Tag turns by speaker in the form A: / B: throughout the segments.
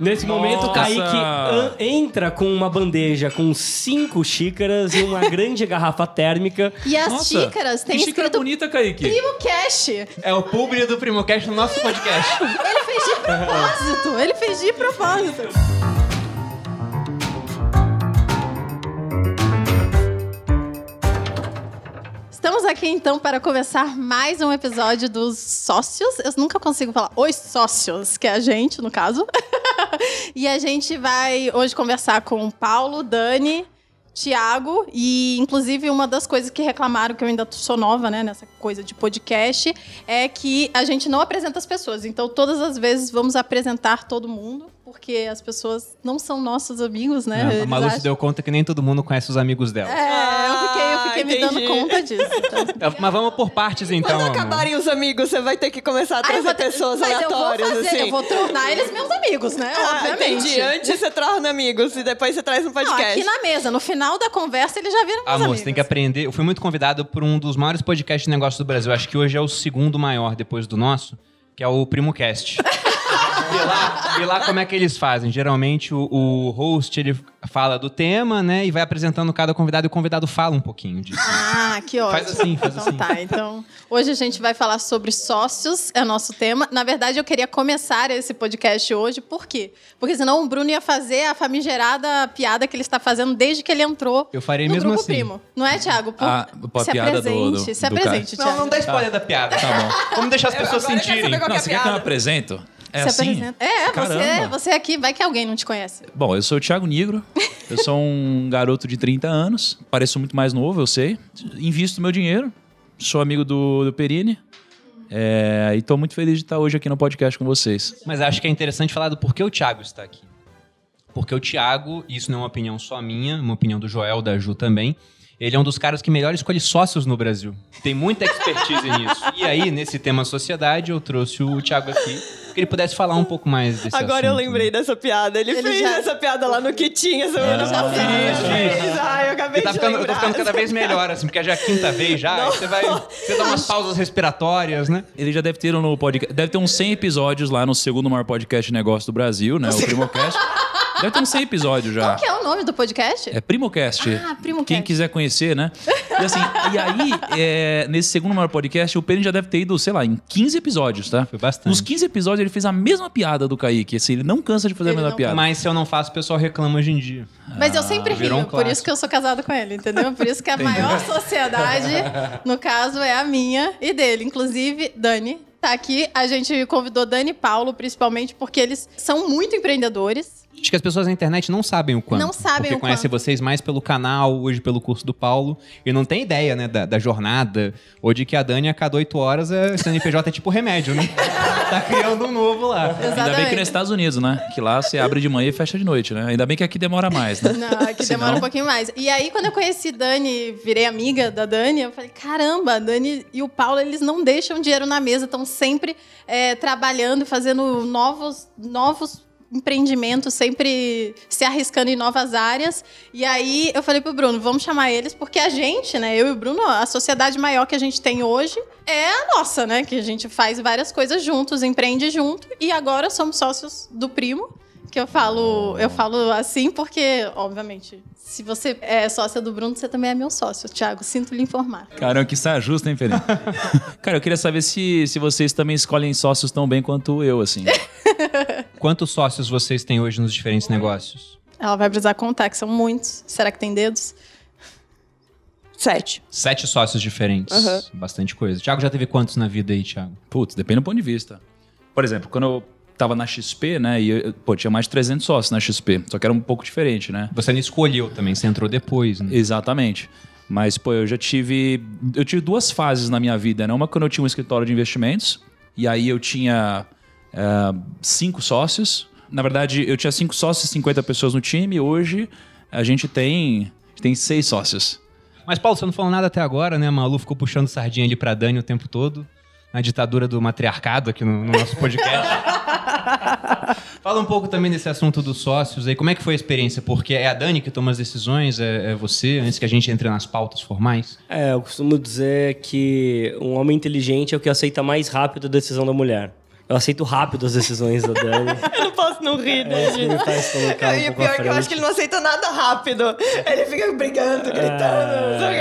A: Nesse momento, o
B: Nossa.
A: Kaique entra com uma bandeja com cinco xícaras e uma grande garrafa térmica.
C: E as
B: Nossa,
C: xícaras tem
B: que xícara
C: escrito
B: bonita, Kaique.
C: Primo Cash.
D: É o público do Primocast no nosso podcast.
C: Ele fez de propósito. Ele fez de propósito. Estamos aqui então para começar mais um episódio dos sócios. Eu nunca consigo falar os sócios, que é a gente, no caso. e a gente vai hoje conversar com Paulo, Dani, Tiago e inclusive uma das coisas que reclamaram que eu ainda sou nova, né, nessa coisa de podcast, é que a gente não apresenta as pessoas. Então todas as vezes vamos apresentar todo mundo, porque as pessoas não são nossos amigos, né?
D: a
C: Eles
D: Malu se
C: acham-
D: deu conta que nem todo mundo conhece os amigos dela.
C: É, eu fiquei, eu fiquei
E: Ah,
C: me dando
E: entendi.
C: conta disso. Então.
D: Mas vamos por partes então.
E: Quando
D: amor.
E: acabarem os amigos, você vai ter que começar a
C: Ah,
E: trazer
C: vou ter-
E: pessoas
C: mas
E: aleatórias,
C: eu vou fazer,
E: assim.
C: eu vou tornar eles meus amigos, né?
E: Ah,
C: Obviamente.
E: entendi. Antes você torna amigos e depois você traz um
C: Não,
E: podcast.
C: aqui na mesa, no final da conversa, eles já viram meus
D: Ah,
C: amigos.
D: moço, tem que aprender. Eu fui muito convidado por um dos maiores podcasts de negócios do Brasil. Acho que hoje é o segundo maior depois do nosso, que é o PrimoCast. E lá, e lá como é que eles fazem? Geralmente o, o host ele fala do tema, né? E vai apresentando cada convidado e o convidado fala um pouquinho disso.
C: Ah, que ótimo.
D: Faz assim, faz
C: então
D: assim.
C: tá, então hoje a gente vai falar sobre sócios, é o nosso tema. Na verdade, eu queria começar esse podcast hoje, por quê? Porque senão o Bruno ia fazer a famigerada piada que ele está fazendo desde que ele entrou
D: Eu farei
C: no
D: mesmo
C: grupo
D: assim.
C: primo. Não é, Thiago? Por...
B: Ah, a
C: se
B: piada do-
C: apresente,
B: do-
C: se
B: do
C: apresente,
D: Não,
C: Thiago.
D: não dá spoiler da piada.
B: Tá bom.
D: Vamos deixar as pessoas
E: eu quero
D: sentirem.
E: é
B: Não, você quer que eu
E: piada?
B: me apresento? É
C: se
B: assim?
C: apresenta. É, você,
B: Caramba.
C: você aqui, vai que alguém não te conhece.
B: Bom, eu sou o Thiago Nigro. Eu sou um garoto de 30 anos. Pareço muito mais novo, eu sei. Invisto meu dinheiro. Sou amigo do, do Perini. É, e tô muito feliz de estar hoje aqui no podcast com vocês.
D: Mas acho que é interessante falar do porquê o Thiago está aqui. Porque o Thiago, e isso não é uma opinião só minha, uma opinião do Joel, da Ju também, ele é um dos caras que melhor escolhe sócios no Brasil. Tem muita expertise nisso. E aí, nesse tema sociedade, eu trouxe o Thiago aqui, que ele pudesse falar um pouco mais desse
E: Agora eu
D: assunto,
E: lembrei
D: né?
E: dessa piada. Ele,
C: Ele
E: fez
C: já-
E: essa piada lá no que tinha semana
C: já
E: passada. Ai, eu acabei
D: tá
E: de
D: ficando, eu tô
E: lembrar.
D: ficando cada vez melhor, assim, porque já é a quinta vez já, aí você vai. Você dá umas pausas respiratórias, né?
B: Ele já deve ter no podcast. Deve ter uns 100 episódios lá no segundo maior podcast de negócio do Brasil, né? O Primocast. Deve ter uns 100 episódios já.
C: Qual que é o nome do podcast?
B: É Primocast.
C: Ah, Primocast.
B: Quem quiser conhecer, né? E assim, e aí, é, nesse segundo maior podcast, o Penny já deve ter ido, sei lá, em 15 episódios, tá?
D: Foi bastante.
B: Nos 15 episódios ele fez a mesma piada do Kaique. Assim, ele não cansa de fazer
C: Ele
B: a mesma
C: não
B: piada.
D: Mas se eu não faço, o pessoal reclama hoje em dia.
C: Mas eu sempre
D: virou
C: rio,
D: um
C: por isso que eu sou casada com ele, entendeu? Por isso que a maior sociedade, no caso, é a minha e dele. Inclusive, Dani tá aqui. A gente convidou Dani e Paulo, principalmente porque eles são muito empreendedores.
D: Acho que as pessoas na internet não sabem o quanto.
C: Não sabem
D: porque
C: o
D: conhecem
C: quanto.
D: vocês mais pelo canal, hoje pelo curso do Paulo, e não tem ideia, né, da, da jornada, ou de que a Dani a cada oito horas, é, CNPJ é tipo remédio, né? tá criando um novo lá.
B: Ainda bem que
C: Exatamente.
B: nos Estados Unidos, né? Que lá você abre de manhã e fecha de noite, né? Ainda bem que aqui demora mais, né?
C: Não, aqui
B: Senão-
C: demora um pouquinho mais. E aí, quando eu conheci Dani, virei amiga da Dani, eu falei, caramba, a Dani e o Paulo, eles não deixam dinheiro na mesa, estão sempre é, trabalhando, fazendo novos, novos empreendimentos, sempre se arriscando em novas áreas. E aí, eu falei pro Bruno, vamos chamar eles, porque a gente, né, eu e o Bruno, a sociedade maior que a gente tem hoje é a nossa, né, que a gente faz várias coisas juntos, empreende junto, e agora somos sócios do Primo, que eu falo, eu falo assim porque, obviamente, se você é sócia do Bruno, você também é meu sócio, Thiago. Sinto lhe informar.
B: Caramba, que saia justa, hein, Felipe? Cara, eu queria saber se, se vocês também escolhem sócios tão bem quanto eu, assim.
D: Quantos sócios vocês têm hoje nos diferentes negócios?
C: Ela vai precisar contar, que são muitos. Será que tem dedos?
E: Sete.
D: Sete sócios diferentes.
E: Aham.
D: Bastante coisa. Thiago já teve quantos na vida aí, Thiago?
B: Putz, depende do ponto de vista. Por exemplo, quando eu tava na XP, né? E pô, tinha mais de 300 sócios na XP. Só que era um pouco diferente, né?
D: Você não escolheu também, você entrou depois, né?
B: Exatamente. Mas, pô, eu já tive. Eu tive duas fases na minha vida, né? Uma quando eu tinha um escritório de investimentos, e aí eu tinha eh, cinco sócios. Na verdade, eu tinha cinco sócios e 50 pessoas no time. Hoje a gente tem, tem seis sócios.
D: Mas, Paulo, você não falou nada até agora, né? A Malu ficou puxando sardinha ali pra Dani o tempo todo. Na ditadura do matriarcado aqui no, no nosso podcast. Fala um pouco também desse assunto dos sócios aí. Como é que foi a experiência? Porque é a Dani que toma as decisões, é, é você, antes que a gente entre nas pautas formais?
A: É, eu costumo dizer que um homem inteligente é o que aceita mais rápido a decisão da mulher. Eu aceito rápido as decisões da Dani.
E: Eu não posso não rir,
A: É
E: Dani.
A: me faz colocar um
E: E
A: à
E: pior é que eu acho que ele não aceita nada rápido. Ele fica brigando, gritando, não sei o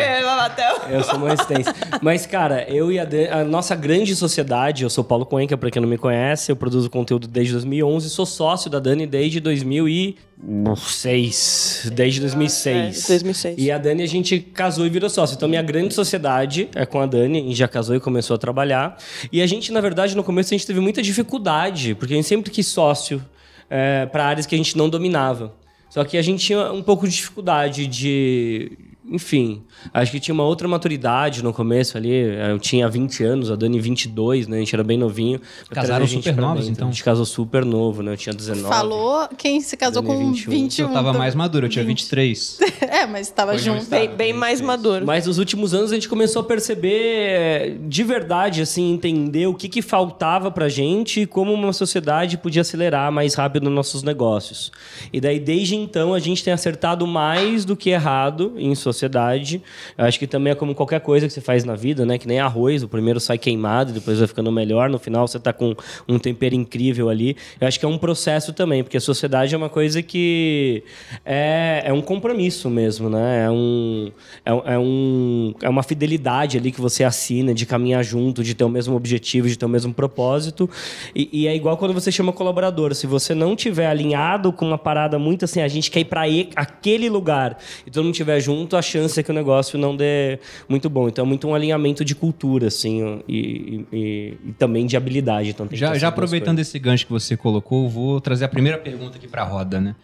E: que.
A: Eu sou mais tenso. Mas, cara, eu e a, Dan- a nossa grande sociedade, eu sou Paulo Cuenca, pra quem não me conhece, eu produzo conteúdo desde 2011, sou sócio da Dani desde 2006. Desde 2006.
E: É, 2006.
A: E a Dani, a gente casou e virou sócio. Então, minha grande sociedade é com a Dani, a gente já casou e começou a trabalhar. E a gente, na verdade, no começo, a gente teve muita dificuldade, porque a gente sempre quis sócio é, para áreas que a gente não dominava. Só que a gente tinha um pouco de dificuldade de. Enfim, acho que tinha uma outra maturidade no começo ali. Eu tinha 20 anos, a Dani 22, né? A gente era bem novinho.
D: Casaram super novos,
A: dentro.
D: então?
A: A gente casou super novo, né? Eu tinha 19.
C: Falou quem se casou
A: Dani,
C: com
A: 21.
C: 21.
D: Eu tava
C: então-
D: mais maduro, eu tinha 23.
C: É, mas tava
D: Hoje
C: junto.
E: Bem, bem mais maduro.
A: Mas nos últimos anos a gente começou a perceber é, de verdade, assim, entender o que, que faltava pra gente e como uma sociedade podia acelerar mais rápido nos nossos negócios. E daí, desde então, a gente tem acertado mais do que errado em sociedade. Eu acho que também é como qualquer coisa que você faz na vida, né? Que nem arroz, o primeiro sai queimado, depois vai ficando melhor, no final você tá com um tempero incrível ali. Eu acho que é um processo também, porque a sociedade é uma coisa que é, é um compromisso mesmo, né? É, um, é, é, um, é uma fidelidade ali que você assina de caminhar junto, de ter o mesmo objetivo, de ter o mesmo propósito. E, e é igual quando você chama colaborador. Se você não tiver alinhado com uma parada muito assim, a gente quer ir para aquele lugar e todo mundo estiver junto, a chance é que o negócio não dê muito bom. Então é muito um alinhamento de cultura, assim, e, e- e também de habilidade. Então,
D: Já, já aproveitando esse gancho que você colocou, vou trazer a primeira pergunta aqui pra roda, né?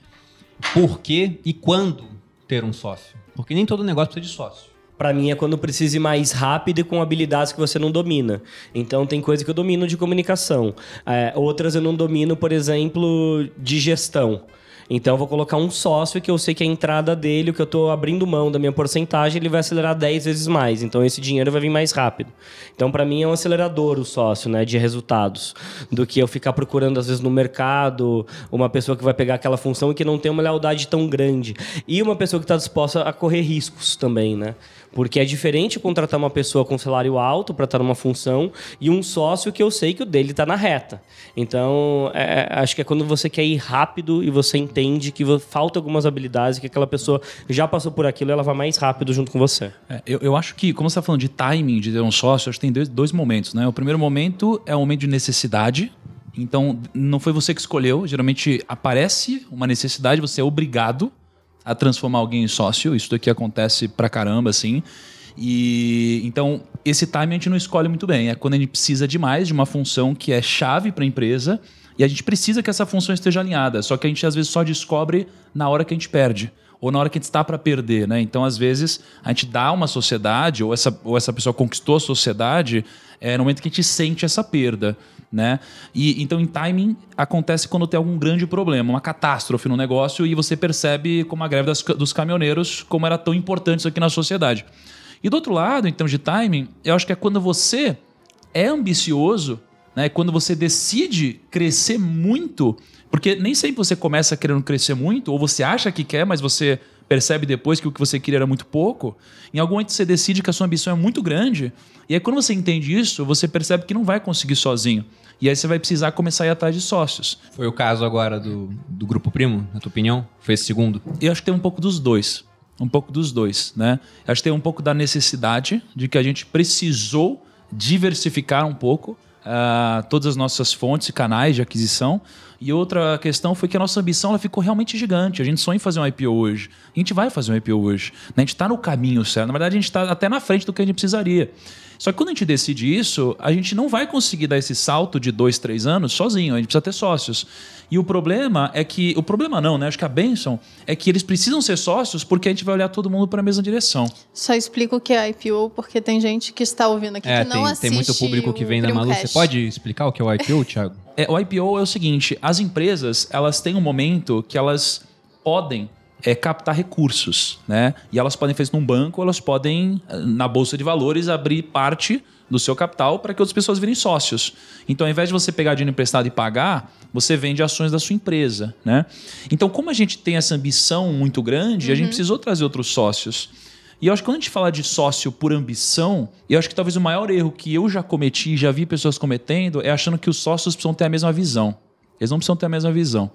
D: Por que e quando ter um sócio? Porque nem todo negócio precisa de sócio.
A: Pra mim é quando precisa ir mais rápido e com habilidades que você não domina. Então tem coisa que eu domino de comunicação. É, outras eu não domino, por exemplo, de gestão. Então eu vou colocar um sócio que eu sei que a entrada dele, o que eu estou abrindo mão da minha porcentagem, ele vai acelerar 10 vezes mais. Então esse dinheiro vai vir mais rápido. Então para mim é um acelerador o sócio, né, de resultados, do que eu ficar procurando às vezes no mercado uma pessoa que vai pegar aquela função e que não tem uma lealdade tão grande. E uma pessoa que está disposta a correr riscos também, né? Porque é diferente contratar uma pessoa com salário alto para estar numa função e um sócio que eu sei que o dele está na reta. Então, é, acho que é quando você quer ir rápido e você entende que falta algumas habilidades, que aquela pessoa já passou por aquilo e ela vai mais rápido junto com você.
B: É, eu, eu acho que, como você está falando de timing de ter um sócio, acho que tem dois, dois momentos, né? O primeiro momento é o momento de necessidade. Então, não foi você que escolheu. Geralmente aparece uma necessidade, você é obrigado a transformar alguém em sócio. Isso daqui acontece pra caramba, assim. E então, esse timing a gente não escolhe muito bem. É quando a gente precisa demais de uma função que é chave para a empresa e a gente precisa que essa função esteja alinhada. Só que a gente às vezes só descobre na hora que a gente perde ou na hora que a gente está para perder, né? Então, às vezes, a gente dá uma sociedade, ou essa, ou essa pessoa conquistou a sociedade, é, no momento que a gente sente essa perda, né? E então, em timing, acontece quando tem algum grande problema, uma catástrofe no negócio, e você percebe como a greve das dos caminhoneiros, como era tão importante isso aqui na sociedade. E do outro lado, em termos de timing, eu acho que é quando você é ambicioso, né? Quando você decide crescer muito, porque nem sempre você começa querendo crescer muito, ou você acha que quer, mas você percebe depois que o que você queria era muito pouco. Em algum momento você decide que a sua ambição é muito grande, e aí quando você entende isso, você percebe que não vai conseguir sozinho. E aí você vai precisar começar a ir atrás de sócios.
D: Foi o caso agora do, do Grupo Primo, na tua opinião? Foi esse segundo?
B: Eu acho que tem um pouco dos dois. Um pouco dos dois, né? Acho que tem um pouco da necessidade de que a gente precisou diversificar um pouco ah, todas as nossas fontes e canais de aquisição. E outra questão foi que a nossa ambição ela ficou realmente gigante. A gente sonha em fazer um IPO hoje. A gente vai fazer um IPO hoje. né? A gente está no caminho certo. Na verdade, a gente está até na frente do que a gente precisaria. Só que quando a gente decide isso, a gente não vai conseguir dar esse salto de dois, três anos sozinho. A gente precisa ter sócios. E o problema é que. O problema não, né? Acho que a benção é que eles precisam ser sócios porque a gente vai olhar todo mundo para a mesma direção.
C: Só explico o que é IPO, porque tem gente que está ouvindo aqui
D: É,
C: que não
D: tem,
C: assiste
D: tem muito público que vem da Malu. Você pode explicar o que é o IPO, Thiago?
B: É, o IPO é o seguinte: as empresas elas têm um momento que elas podem é, captar recursos, né? E elas podem fazer isso num banco, elas podem, eh, na Bolsa de Valores, abrir parte do seu capital para que outras pessoas virem sócios. Então, ao invés de você pegar dinheiro emprestado e pagar, você vende ações da sua empresa, né? Então, como a gente tem essa ambição muito grande, a gente precisou trazer outros sócios. E eu acho que quando a gente fala de sócio por ambição, eu acho que talvez o maior erro que eu já cometi e já vi pessoas cometendo é achando que os sócios precisam ter a mesma visão. Eles não precisam ter a mesma visão.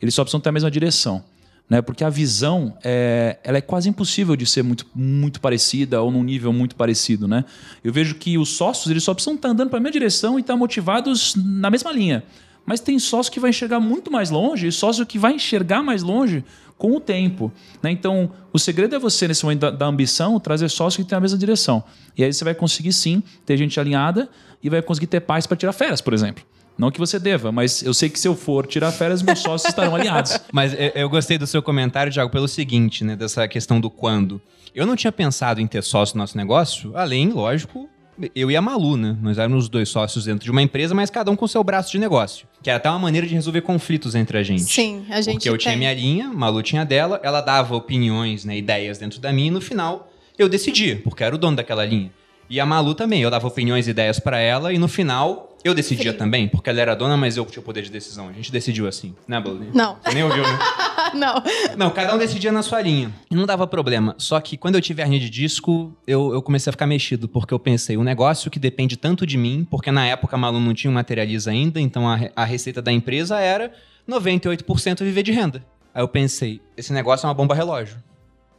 B: Eles só precisam ter a mesma direção. Né? Porque a visão é, ela é quase impossível de ser muito, muito parecida ou num nível muito parecido. Né? Eu vejo que os sócios eles só precisam estar andando para a mesma direção e estar motivados na mesma linha. Mas tem sócio que vai enxergar muito mais longe e sócio que vai enxergar mais longe com o tempo. Né? Então, o segredo é você, nesse momento da, da ambição, trazer sócio que tem a mesma direção. E aí você vai conseguir sim ter gente alinhada e vai conseguir ter paz para tirar férias, por exemplo. Não que você deva, mas eu sei que se eu for tirar férias, meus sócios estarão alinhados.
D: Mas eu, gostei do seu comentário, Thiago, pelo seguinte, né? Dessa questão do quando. Eu não tinha pensado em ter sócio no nosso negócio, além, lógico, eu e a Malu, né? Nós éramos os dois sócios dentro de uma empresa, mas cada um com seu braço de negócio. Que era até uma maneira de resolver conflitos entre a gente.
C: Sim, a gente
D: Porque eu tinha
C: tem.
D: minha linha, a Malu tinha dela, ela dava opiniões, né, ideias dentro da minha, e no final eu decidia, porque eu era o dono daquela linha. E a Malu também, eu dava opiniões e ideias pra ela, e no final eu decidia
C: Sim.
D: também, porque ela era dona, mas eu tinha o poder de decisão. A gente decidiu assim, né, Malu?
C: Não.
D: Você nem ouviu, né?
C: não.
D: Não, cada um decidia na sua linha. E não dava problema. Só que quando eu tive a hernia de disco, eu, eu comecei a ficar mexido, porque eu pensei, um negócio que depende tanto de mim, porque na época a Malu não tinha materializa ainda, então a, a receita da empresa era 98% viver de renda. Aí eu pensei, esse negócio é uma bomba relógio.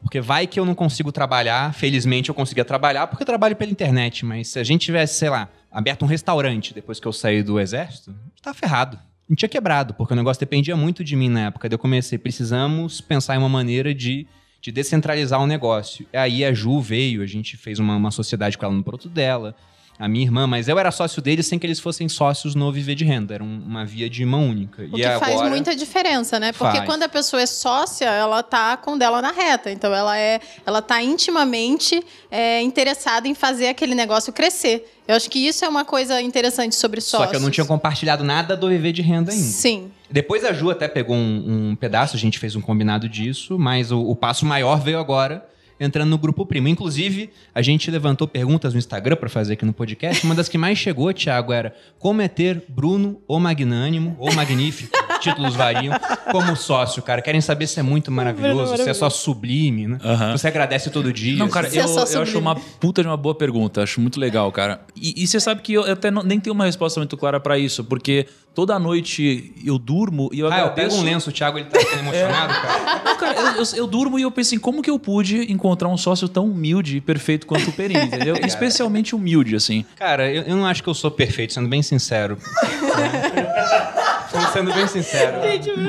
D: Porque vai que eu não consigo trabalhar, felizmente eu conseguia trabalhar, porque eu trabalho pela internet, mas se a gente tivesse, sei lá, aberto um restaurante depois que eu saí do exército, tá ferrado. A gente tinha quebrado, porque o negócio dependia muito de mim na época. Daí eu comecei, precisamos pensar em uma maneira de, de descentralizar o negócio. E aí a Ju veio, a gente fez uma, uma sociedade com ela no produto dela, a minha irmã, mas eu era sócio deles sem que eles fossem sócios no Viver de Renda. Era um- uma via de mão única.
C: O
D: e
C: que
D: agora...
C: faz muita diferença, né? Porque
D: Faz.
C: quando a pessoa é sócia, ela tá com o dela na reta. Então ela é, ela tá intimamente é, interessada em fazer aquele negócio crescer. Eu acho que isso é uma coisa interessante sobre sócios.
D: Só que eu não tinha compartilhado nada do Viver de Renda ainda.
C: Sim.
D: Depois a Ju até pegou um, um pedaço, a gente fez um combinado disso, mas o, o passo maior veio agora, entrando no grupo primo. Inclusive, a gente levantou perguntas no Instagram para fazer aqui no podcast. Uma das que mais chegou, Thiago, era como é ter Bruno ou Magnânimo ou Magnífico, títulos variam, como sócio, cara. Querem saber se é muito maravilhoso, se é só sublime, né? Você agradece todo dia.
B: Não, cara,
C: Isso é
B: eu, eu acho uma puta de uma boa pergunta. Acho muito legal, cara. E, e você sabe que eu até não- nem tenho uma resposta muito clara pra isso, porque toda noite eu durmo e eu
D: Ah, eu
B: agradeço...
D: pego um lenço, o Thiago ele tá ficando emocionado, cara.
B: Não, cara, eu, eu- eu durmo e eu penso em como que eu pude encontrar um sócio tão humilde e perfeito quanto o Perini, entendeu? Especialmente humilde, assim.
D: Cara, eu, eu não acho que eu sou perfeito, sendo bem sincero. Tô sendo bem sincero.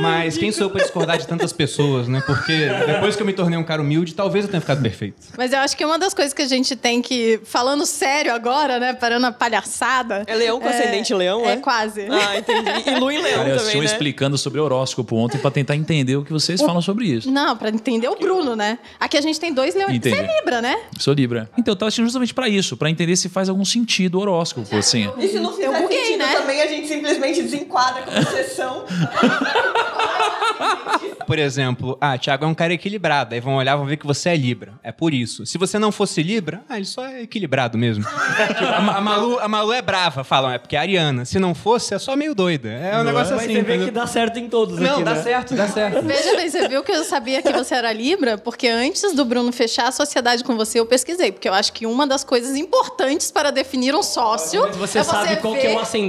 D: Mas quem sou eu pra discordar de tantas pessoas, né? Porque depois que eu me tornei um cara humilde, talvez eu tenha ficado perfeito.
C: Mas eu acho que uma das coisas que a gente tem que. Falando sério agora, né? Parando a palhaçada.
E: É leão com ascendente em leão,
C: é?
E: é?
C: quase.
E: Ah, entendi. E Lu em leão
B: Cara, eu
E: também,
B: estive
E: né?
B: explicando sobre horóscopo ontem pra tentar entender o que vocês falam sobre isso.
C: Não, pra entender o Bruno, né? Aqui a gente tem dois leões. Você é Libra, né?
B: Sou Libra. Então, eu tava assistindo justamente pra isso, pra entender se faz algum sentido o horóscopo, assim.
E: E se não fizer
C: Eu né?
E: também, a gente simplesmente desenquadra como exceção.
D: Por exemplo, ah, Thiago é um cara equilibrado. Aí vão olhar e vão ver que você é Libra. É por isso. Se você não fosse Libra, ah, ele só é equilibrado mesmo. Tipo, a, a Malu, a Malu é brava, falam, é porque é ariana. Se não fosse, é só meio doida. É um negócio
A: Mas
D: assim.
A: você vê que dá certo em todos
D: Não,
A: aqui,
D: dá
A: né?
D: certo, dá certo.
C: Veja bem, você viu que eu sabia que você era Libra? Porque antes do Bruno fechar a sociedade com você, eu pesquisei. Porque eu acho que uma das coisas importantes para definir um sócio.
A: Mas você
C: é
A: sabe qual que é o ascendente.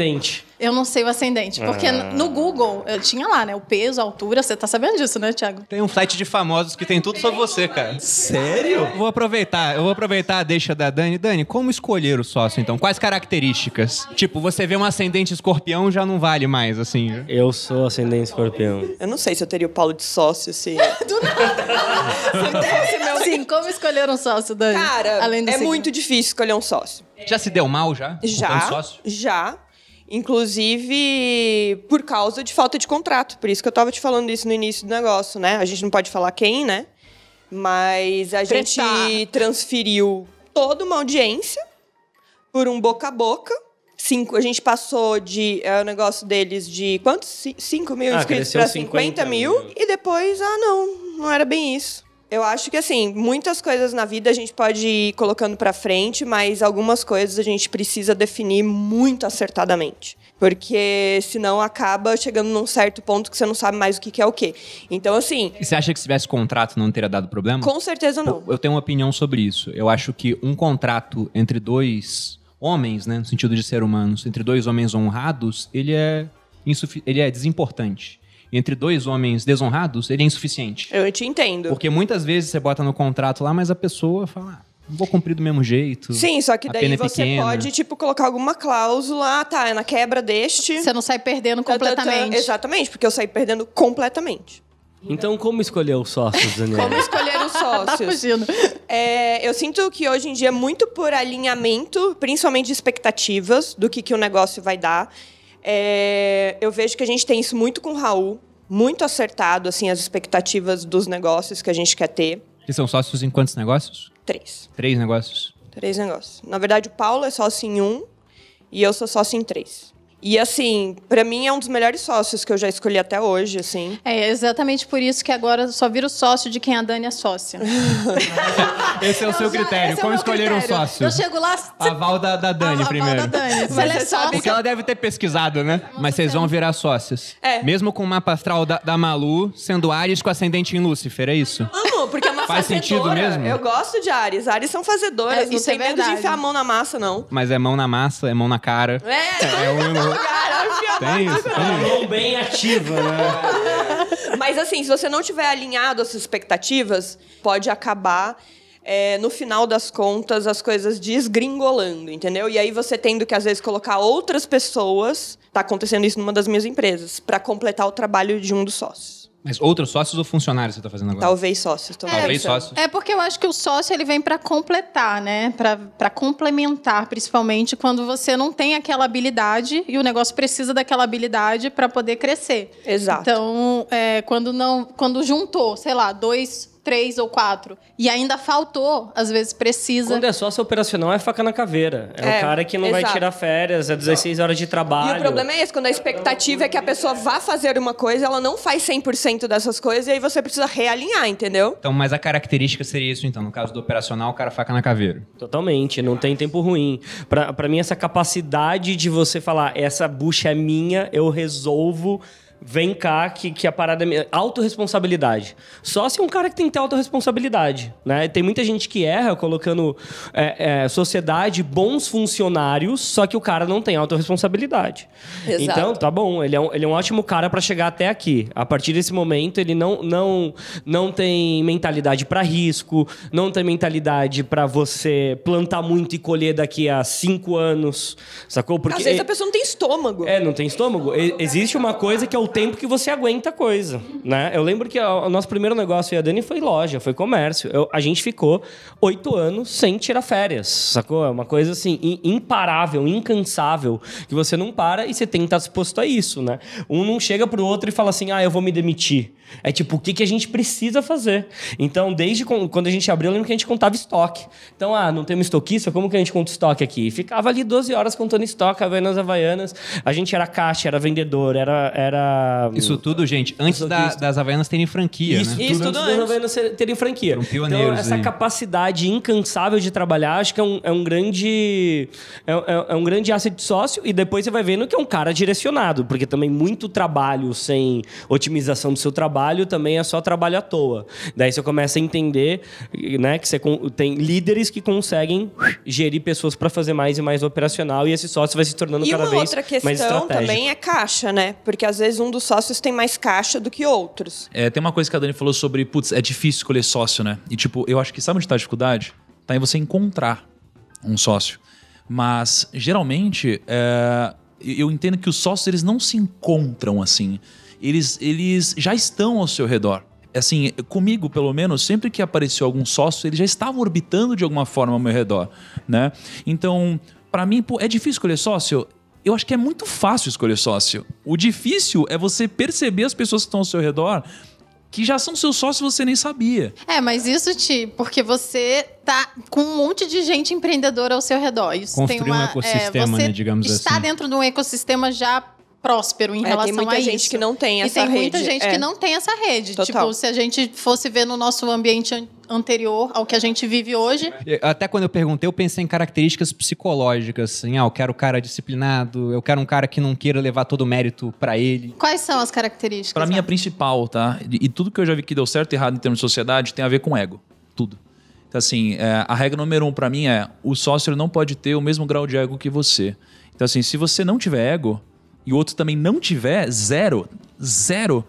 C: Eu não sei o ascendente. Porque
A: Ah.
C: no Google, eu tinha lá, né? O peso, a altura. Você tá sabendo disso, né, Thiago?
D: Tem um site de famosos que tem tudo sobre você, cara.
B: Sério?
D: Vou aproveitar, eu vou aproveitar a deixa da Dani. Dani, como escolher o sócio, então? Quais características? Tipo, você vê um ascendente escorpião, já não vale mais, assim.
A: Eu sou ascendente escorpião.
E: Eu não sei se eu teria o Paulo de sócio, se...
C: Sim, como escolher um sócio, Dani?
E: Cara,
C: Além do
E: é
C: signo.
E: muito difícil escolher um sócio.
D: Já se deu mal, já?
E: Já, já. Inclusive por causa de falta de contrato. Por isso que eu tava te falando isso no início do negócio, né? A gente não pode falar quem, né? Mas a
C: Treta.
E: gente transferiu toda uma audiência por um boca a boca. Cinco, a gente passou de. É o negócio deles de quantos? Ci- 5 mil
A: Ah,
E: inscritos para
A: 50
E: 50 mil.
A: mil.
E: E depois, ah, não, não era bem isso. Eu acho que, assim, muitas coisas na vida a gente pode ir colocando pra frente, mas algumas coisas a gente precisa definir muito acertadamente. Porque senão acaba chegando num certo ponto que você não sabe mais o que que é o quê. Então, assim,
D: E você acha que se tivesse contrato não teria dado problema?
E: com certeza não.
D: Eu tenho uma opinião sobre isso. Eu acho que um contrato entre dois homens, né, no sentido de ser humanos, entre dois homens honrados, ele é, insufi- ele é desimportante. Entre dois homens desonrados, ele é insuficiente.
E: Eu te entendo.
D: Porque muitas vezes você bota no contrato lá, mas a pessoa fala, ah, não vou cumprir do mesmo jeito.
E: Sim, só que
D: A
E: daí
D: é
E: você
D: pequena.
E: pode, tipo, colocar alguma cláusula, ah, tá, é na quebra deste.
C: Você não sai perdendo
E: Tá, tá, tá.
C: completamente.
E: Exatamente, porque eu saí perdendo completamente.
A: Então, como escolher os sócios, Daniel?
E: Como escolher os
C: Tá
E: sócios?
C: fugindo.
E: É, eu sinto que hoje em dia é muito por alinhamento, principalmente de expectativas do que, que o negócio vai dar. É, eu vejo que a gente tem isso muito com o Raul, muito acertado, assim, as expectativas dos negócios que a gente quer ter.
D: Vocês são sócios em quantos negócios?
E: Três.
D: Três negócios?
E: Três negócios. Na verdade, o Paulo é sócio em um e eu sou sócio em três. E, assim, pra mim é um dos melhores sócios que eu já escolhi até hoje, assim.
C: É exatamente por isso que agora só vira o sócio de quem a Dani é sócia.
D: Esse é o seu
C: Eu já-
D: critério.
C: é
D: Como
C: meu
D: escolher um
C: critério.
D: sócio?
C: Eu chego lá...
D: A Val da, da Dani
C: a, a
D: primeiro.
C: Val da Dani. Se
E: Mas
C: ela é sócia...
D: Porque ela deve ter pesquisado, né? Mas vocês vão virar sócios.
E: É.
D: Mesmo com o mapa astral da, da Malu, sendo Ares com ascendente em Lúcifer, é isso?
E: Amo, porque é uma
D: Faz sentido mesmo?
E: Eu gosto de Ares. Ares são fazedoras.
C: É,
E: não
C: isso
E: tem
C: é
E: medo de
C: verdade.
E: enfiar a mão na massa, não.
D: Mas é mão na massa, é mão na cara.
E: É,
D: É um...
E: cara,
D: Tem isso, tem isso.
A: Mão bem ativa, né?
E: Mas assim, se você não tiver alinhado as expectativas, pode acabar. é, no final das contas, as coisas desgringolando, entendeu? E aí você tendo que, às vezes, colocar outras pessoas. Tá acontecendo isso numa das minhas empresas, para completar o trabalho de um dos sócios.
D: Mas outros sócios ou funcionários você tá fazendo agora?
E: Talvez sócios. tô
D: Talvez
E: pensando.
D: sócios.
C: É porque eu acho que o sócio ele vem para completar, né? Para complementar, principalmente quando você não tem aquela habilidade e o negócio precisa daquela habilidade para poder crescer.
E: Exato.
C: Então, é, quando não, quando juntou, sei lá, dois, três ou quatro e ainda faltou, às vezes precisa.
A: Quando é sócio operacional, é faca na caveira. É,
E: É,
A: o cara que não vai
E: exato.
A: tirar férias, é 16 horas de trabalho.
E: E o problema é esse, quando a expectativa é que a pessoa vá fazer uma coisa, ela não faz 100% dessas coisas, e aí você precisa realinhar, entendeu?
D: Então, mas a característica seria isso, então. No caso do operacional, o cara faca na caveira.
A: Totalmente, não tem tempo ruim. Pra mim, essa capacidade de você falar, essa bucha é minha, eu resolvo, vem cá, que, que a parada é minha. Autoresponsabilidade. Só se é um cara que tem que ter autorresponsabilidade, né? Tem muita gente que erra colocando é, é, sociedade, bons funcionários, só que o cara não tem autorresponsabilidade.
E: Exato.
A: Então, tá bom, ele é um, ele é um ótimo cara pra chegar até aqui. A partir desse momento, ele não, não, não tem mentalidade pra risco, não tem mentalidade pra você plantar muito e colher daqui a cinco anos, sacou? Porque
E: Às vezes a pessoa não tem estômago.
A: é, não tem estômago. Existe uma coisa que é o tempo que você aguenta a coisa, né? Eu lembro que o o nosso primeiro negócio e a Dani foi loja, foi comércio. Eu- a gente ficou oito anos sem tirar férias, sacou? É uma coisa assim, imparável, incansável, que você não para e você tem que estar disposto a isso, né? Um não chega pro outro e fala assim, ah, eu vou me demitir. É tipo, o que, que a gente precisa fazer? Então, desde quando a gente abriu, eu lembro que a gente contava estoque. Então, ah, não temos estoquista, como que a gente conta estoque aqui? Ficava ali 12 horas contando estoque, Havaianas, Havaianas. A gente era caixa, era vendedor, era... era
D: Isso tudo, gente, antes da- das Havaianas terem franquia,
A: isso,
D: né?
E: Isso
A: tudo
E: tudo
A: antes das. Havaianas terem franquia. Então, essa
D: aí.
A: capacidade incansável de trabalhar, acho que é um, é um grande é, é- é um grande asset de sócio e depois você vai vendo que é um cara direcionado, porque também muito trabalho sem otimização do seu trabalho também é só trabalho à toa. Daí você começa a entender, né, que você tem líderes que conseguem gerir pessoas para fazer mais e mais operacional e esse sócio vai se tornando
E: E
A: cada
E: uma
A: vez
E: outra
A: mais
E: questão
A: estratégico.
E: também é caixa, né? Porque às vezes um dos sócios tem mais caixa do que outros.
B: É, tem uma coisa que a Dani falou sobre, putz, é difícil escolher sócio, né? E tipo, eu acho que sabe onde tá a dificuldade? Tá em você encontrar um sócio. Mas, geralmente, é, eu entendo que os sócios, eles não se encontram assim. Eles, eles já estão ao seu redor. Assim, comigo, pelo menos, sempre que apareceu algum sócio, ele já estava orbitando de alguma forma ao meu redor, né? Então, pra mim, pô, é difícil escolher sócio? Eu acho que é muito fácil escolher sócio. O difícil é você perceber as pessoas que estão ao seu redor que já são seus sócios e você nem sabia.
C: É, mas isso, Ti, porque você tá com um monte de gente empreendedora ao seu redor. Isso
D: Construir
C: tem
D: um
C: uma,
D: ecossistema,
C: é, você
D: né, digamos
C: está
D: assim.
C: dentro de um ecossistema já próspero em
E: É,
C: relação
E: tem muita
C: a
E: gente
C: isso.
E: que não tem essa
C: E tem muita
E: rede,
C: gente
E: é.
C: que não tem essa rede.
E: Total.
C: Tipo, se a gente fosse ver no nosso ambiente an- anterior ao que a gente vive hoje,
D: Até quando eu perguntei, eu pensei em características psicológicas. Assim, ah, eu quero um cara disciplinado, eu quero um cara que não queira levar todo o mérito pra ele.
C: quais são as características?
B: Pra mim, a principal, tá? E, tudo que eu já vi que deu certo e errado em termos de sociedade tem a ver com ego. Tudo. Então, assim, é, a regra número um pra mim é o sócio não pode ter o mesmo grau de ego que você. Então, assim, se você não tiver ego e o outro também não tiver, zero, zero,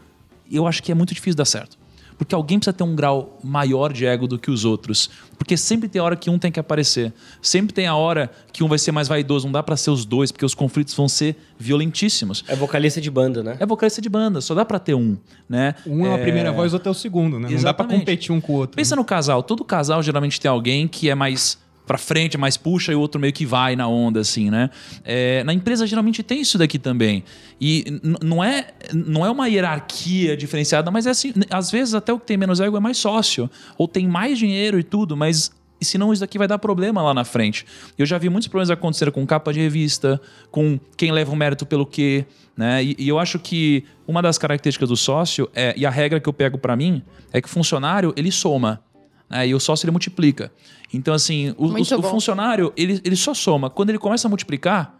B: eu acho que é muito difícil dar certo. Porque alguém precisa ter um grau maior de ego do que os outros. Porque sempre tem a hora que um tem que aparecer. Sempre tem a hora que um vai ser mais vaidoso. Não dá pra ser os dois, porque os conflitos vão ser violentíssimos.
A: É vocalista de banda, né?
B: É vocalista de banda, só dá pra ter um, né?
D: Um é a primeira voz, outro é o segundo, né? Não dá pra
B: Exatamente.
D: competir um com o outro.
B: Pensa no casal. Todo casal geralmente tem alguém que é mais pra frente, mais puxa e o outro meio que vai na onda, assim, né? É, na empresa geralmente tem isso daqui também. E não é, não é uma hierarquia diferenciada, mas é assim, às vezes até o que tem menos ego é mais sócio, ou tem mais dinheiro e tudo, mas senão isso daqui vai dar problema lá na frente. Eu já vi muitos problemas acontecer com capa de revista, com quem leva o mérito pelo quê, né? E, e eu acho que uma das características do sócio é, e a regra que eu pego pra mim é que o funcionário ele soma, né? E o sócio ele multiplica. Então assim, o, o- o funcionário ele, ele só soma. Quando ele começa a multiplicar,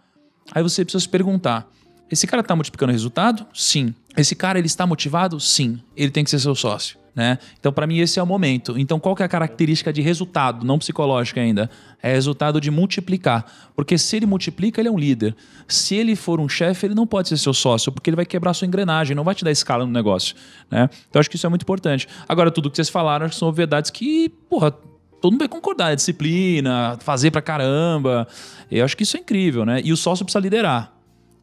B: aí você precisa se perguntar: esse cara está multiplicando resultado? Sim. Esse cara ele está motivado? Sim. Ele tem que ser seu sócio. Né? Então, para mim, esse é o momento. Então, qual que é a característica de resultado, não psicológica ainda? É resultado de multiplicar. Porque se ele multiplica, ele é um líder. Se ele for um chefe, ele não pode ser seu sócio, porque ele vai quebrar sua engrenagem, não vai te dar escala no negócio. Né? Então, acho que isso é muito importante. Agora, tudo que vocês falaram são verdades que, porra, todo mundo vai concordar. É disciplina, fazer pra caramba. Eu acho que isso é incrível, né? E o sócio precisa liderar.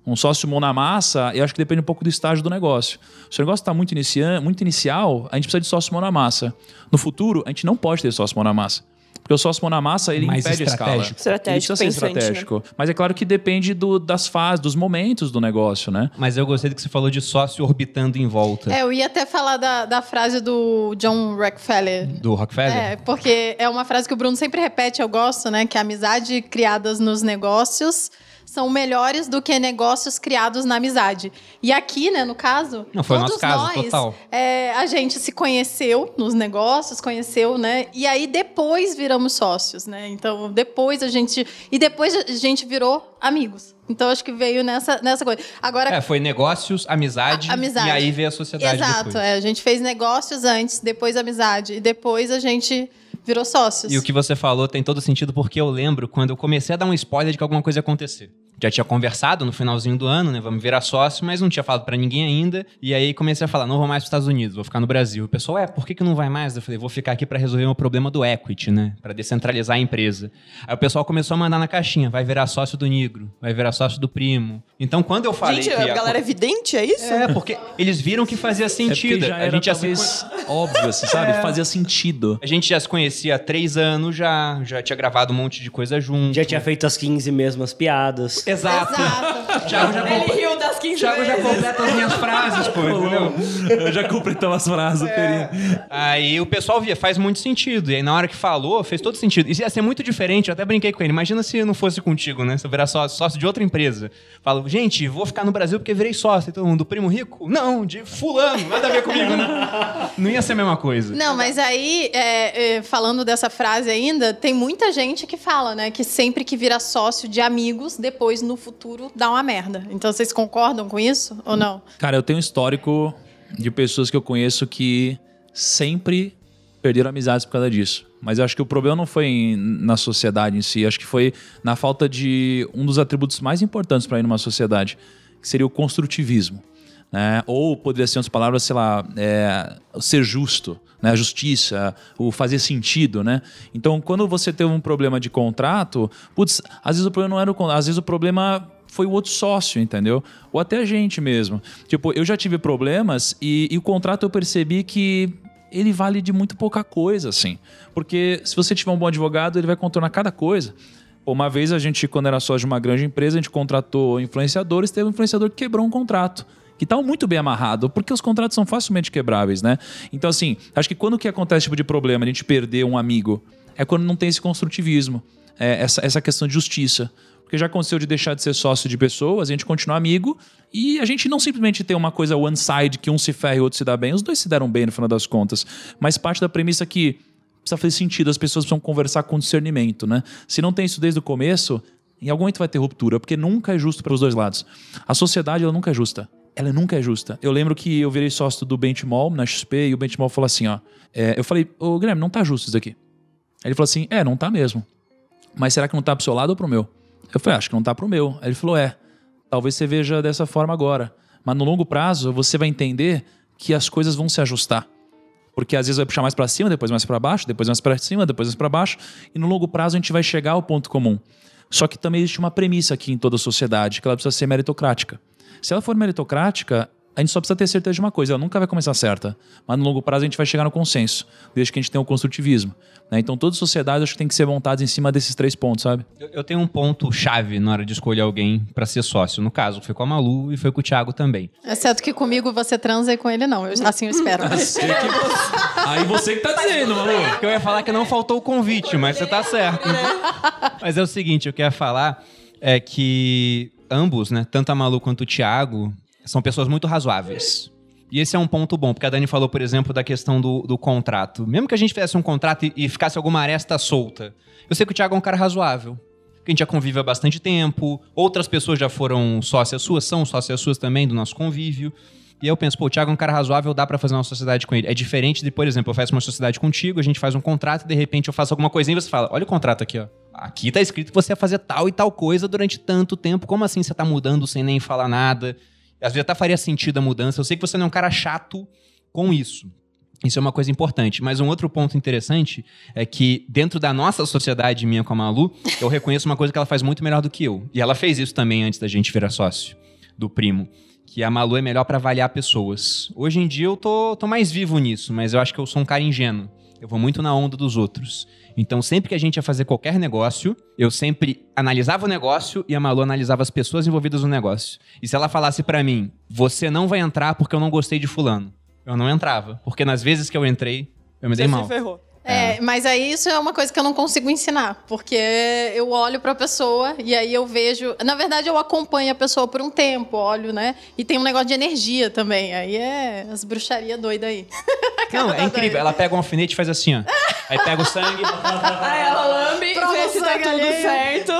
B: Um sócio mão na massa, eu acho que depende um pouco do estágio do negócio. Se o negócio está muito, inicia muito inicial, a gente precisa de sócio mão na massa. No futuro, a gente não pode ter sócio mão na massa. Porque o sócio mão na massa, ele
D: Mais
B: impede a escala.
D: estratégico.
E: Estratégico,
B: ele
E: né?
B: estratégico. Mas é claro que depende do- das fases, dos momentos do negócio, né?
D: Mas eu gostei do que você falou de sócio orbitando em volta.
C: É, eu ia até falar da, da frase do John Rockefeller.
D: Do Rockefeller?
C: É, porque é uma frase que o Bruno sempre repete, eu gosto, né? Que a amizade criadas nos negócios são melhores do que negócios criados na amizade. E aqui, né, no caso,
D: Não, foi o
C: todos
D: nosso caso,
C: nós,
D: total.
C: é, a gente se conheceu nos negócios, conheceu, né? E aí depois viramos sócios, né? Então, depois a gente e depois a gente virou amigos. Então, acho que veio nessa nessa coisa. Agora
D: É, foi negócios, amizade,
C: A- amizade.
D: e aí veio a sociedade
C: Exato, é, a gente fez negócios antes, depois amizade e depois a gente virou sócios.
D: E o que você falou tem todo sentido porque eu lembro quando eu comecei a dar um spoiler de que alguma coisa ia acontecer. Já tinha conversado no finalzinho do ano, né? Vamos virar sócio, mas não tinha falado pra ninguém ainda. E aí comecei a falar, não vou mais pros Estados Unidos, vou ficar no Brasil. O pessoal, é, por que, que não vai mais? Eu falei, vou ficar aqui pra resolver o problema do equity, né? Pra descentralizar a empresa. Aí o pessoal começou a mandar na caixinha, vai virar sócio do Negro, vai virar sócio do Primo. Então quando eu falei
E: Gente,
D: que
E: a galera é vidente, é isso?
D: É, porque eles viram que fazia
B: É
D: sentido.
B: já
D: a gente já se
B: talvez óbvio, assim, sabe? Fazia sentido.
D: A gente já se conhecia há três anos, já, já tinha gravado um monte de coisa junto.
A: Já tinha feito as 15 mesmas piadas.
D: Exato.
C: Exato.
D: Thiago já,
E: Ele
D: comple-
E: riu 15
D: Thiago já completa as minhas frases, pô, entendeu?
B: Eu já completava as frases, Perinho.
D: Aí o pessoal via, faz muito sentido. E aí na hora que falou, fez todo sentido. Isso ia ser muito diferente, eu até brinquei com ele. Imagina se não fosse contigo, né? Se eu virar sócio, sócio de outra empresa. Falo, gente, vou ficar no Brasil porque virei sócio. E todo mundo, do primo rico? Não, de fulano, nada a ver comigo, né? Não ia ser a mesma coisa.
C: Não, mas aí, é, é, falando dessa frase ainda, tem muita gente que fala, né? Que sempre que vira sócio de amigos, depois no futuro dá uma merda. Então vocês concordam com isso ou não?
B: Cara, eu tenho um histórico de pessoas que eu conheço que sempre perderam amizades por causa disso. Mas eu acho que o problema não foi em- na sociedade em si, acho que foi na falta de um dos atributos mais importantes para ir numa sociedade, que seria o construtivismo. Né? Ou poderia ser outras palavras, sei lá, é, ser justo, né? a justiça, o fazer sentido, né? Então, quando você teve um problema de contrato, putz, às vezes o problema não era o con- às vezes o problema foi o outro sócio, entendeu? Ou até a gente mesmo. Tipo, eu já tive problemas e, e o contrato eu percebi que ele vale de muito pouca coisa, assim. Porque se você tiver um bom advogado, ele vai contornar cada coisa. Uma vez a gente, quando era sócio de uma grande empresa, a gente contratou influenciadores, teve um influenciador que quebrou um contrato. Que estava muito bem amarrado, porque os contratos são facilmente quebráveis, né? Então, assim, acho que quando que acontece esse tipo de problema, a gente perder um amigo, é quando não tem esse construtivismo. é, essa, essa questão de justiça. Porque já aconteceu de deixar de ser sócio de pessoas, a gente continuar amigo e a gente não simplesmente ter uma coisa one side que um se ferra e o outro se dá bem. Os dois se deram bem no final das contas. Mas parte da premissa que precisa fazer sentido, as pessoas precisam conversar com discernimento, né? Se não tem isso desde o começo, em algum momento vai ter ruptura, porque nunca é justo para os dois lados. A sociedade, ela nunca é justa. Ela nunca é justa. Eu lembro que eu virei sócio do Benchmall na XP e o Benchmall falou assim, ó. é, eu falei, ô Guilherme, não tá justo isso daqui. Aí ele falou assim, é, não tá mesmo. Mas será que não tá pro seu lado ou pro meu? Eu falei, acho que não tá pro meu. Aí ele falou, é, talvez você veja dessa forma agora. Mas no longo prazo, você vai entender que as coisas vão se ajustar. Porque às vezes vai puxar mais para cima, depois mais para baixo, depois mais para cima, depois mais para baixo, e no longo prazo a gente vai chegar ao ponto comum. Só que também existe uma premissa aqui em toda a sociedade, que ela precisa ser meritocrática. Se ela for meritocrática, a gente só precisa ter certeza de uma coisa, ela nunca vai começar certa, mas no longo prazo a gente vai chegar no consenso, desde que a gente tenha o construtivismo. né? Então toda sociedade acho que tem que ser montada em cima desses três pontos, sabe?
D: Eu, eu tenho um ponto chave na hora de escolher alguém pra ser sócio. No caso, foi com a Malu e foi com o Thiago também.
C: Exceto que comigo você transa e com ele não. Eu, assim eu espero.
B: Aí você que tá dizendo, Malu.
D: Eu ia falar que não faltou o convite, mas você tá certo. Mas é o seguinte, eu quero falar é que ambos, né, tanto a Malu quanto o Thiago, são pessoas muito razoáveis. E esse é um ponto bom, porque a Dani falou, por exemplo, da questão do, do contrato. Mesmo que a gente fizesse um contrato e, e ficasse alguma aresta solta, eu sei que o Thiago é um cara razoável. Que a gente já convive há bastante tempo, outras pessoas já foram sócias suas, são sócias suas também do nosso convívio. E eu penso, pô, o Thiago é um cara razoável, dá pra fazer uma sociedade com ele. É diferente de, por exemplo, eu faço uma sociedade contigo, a gente faz um contrato e de repente eu faço alguma coisinha e você fala, olha o contrato aqui, ó. Aqui tá escrito que você ia fazer tal e tal coisa durante tanto tempo. Como assim você tá mudando sem nem falar nada? Às vezes até faria sentido a mudança. Eu sei que você não é um cara chato com isso. Isso é uma coisa importante. Mas um outro ponto interessante é que, dentro da nossa sociedade, minha com a Malu, eu reconheço uma coisa que ela faz muito melhor do que eu. E ela fez isso também antes da gente virar sócio do primo. Que a Malu é melhor pra avaliar pessoas. Hoje em dia eu tô, tô mais vivo nisso, mas eu acho que eu sou um cara ingênuo. Eu vou muito na onda dos outros. Então, sempre que a gente ia fazer qualquer negócio, eu sempre analisava o negócio e a Malu analisava as pessoas envolvidas no negócio. E se ela falasse pra mim, você não vai entrar porque eu não gostei de fulano, eu não entrava. Porque nas vezes que eu entrei, eu me dei
E: Você
D: mal.
E: se ferrou.
C: É, mas aí isso é uma coisa que eu não consigo ensinar, porque eu olho pra pessoa e aí eu vejo. Na verdade, eu acompanho a pessoa por um tempo, olho, né? E tem um negócio de energia também. Aí é as bruxarias doidas aí.
D: Não, é
C: Cada
D: incrível.
C: doida.
D: Ela pega um alfinete e faz assim, ó. Aí pega o sangue.
E: Aí ela lambe,
C: Prova
E: vê se tá tudo
C: alheio.
E: certo.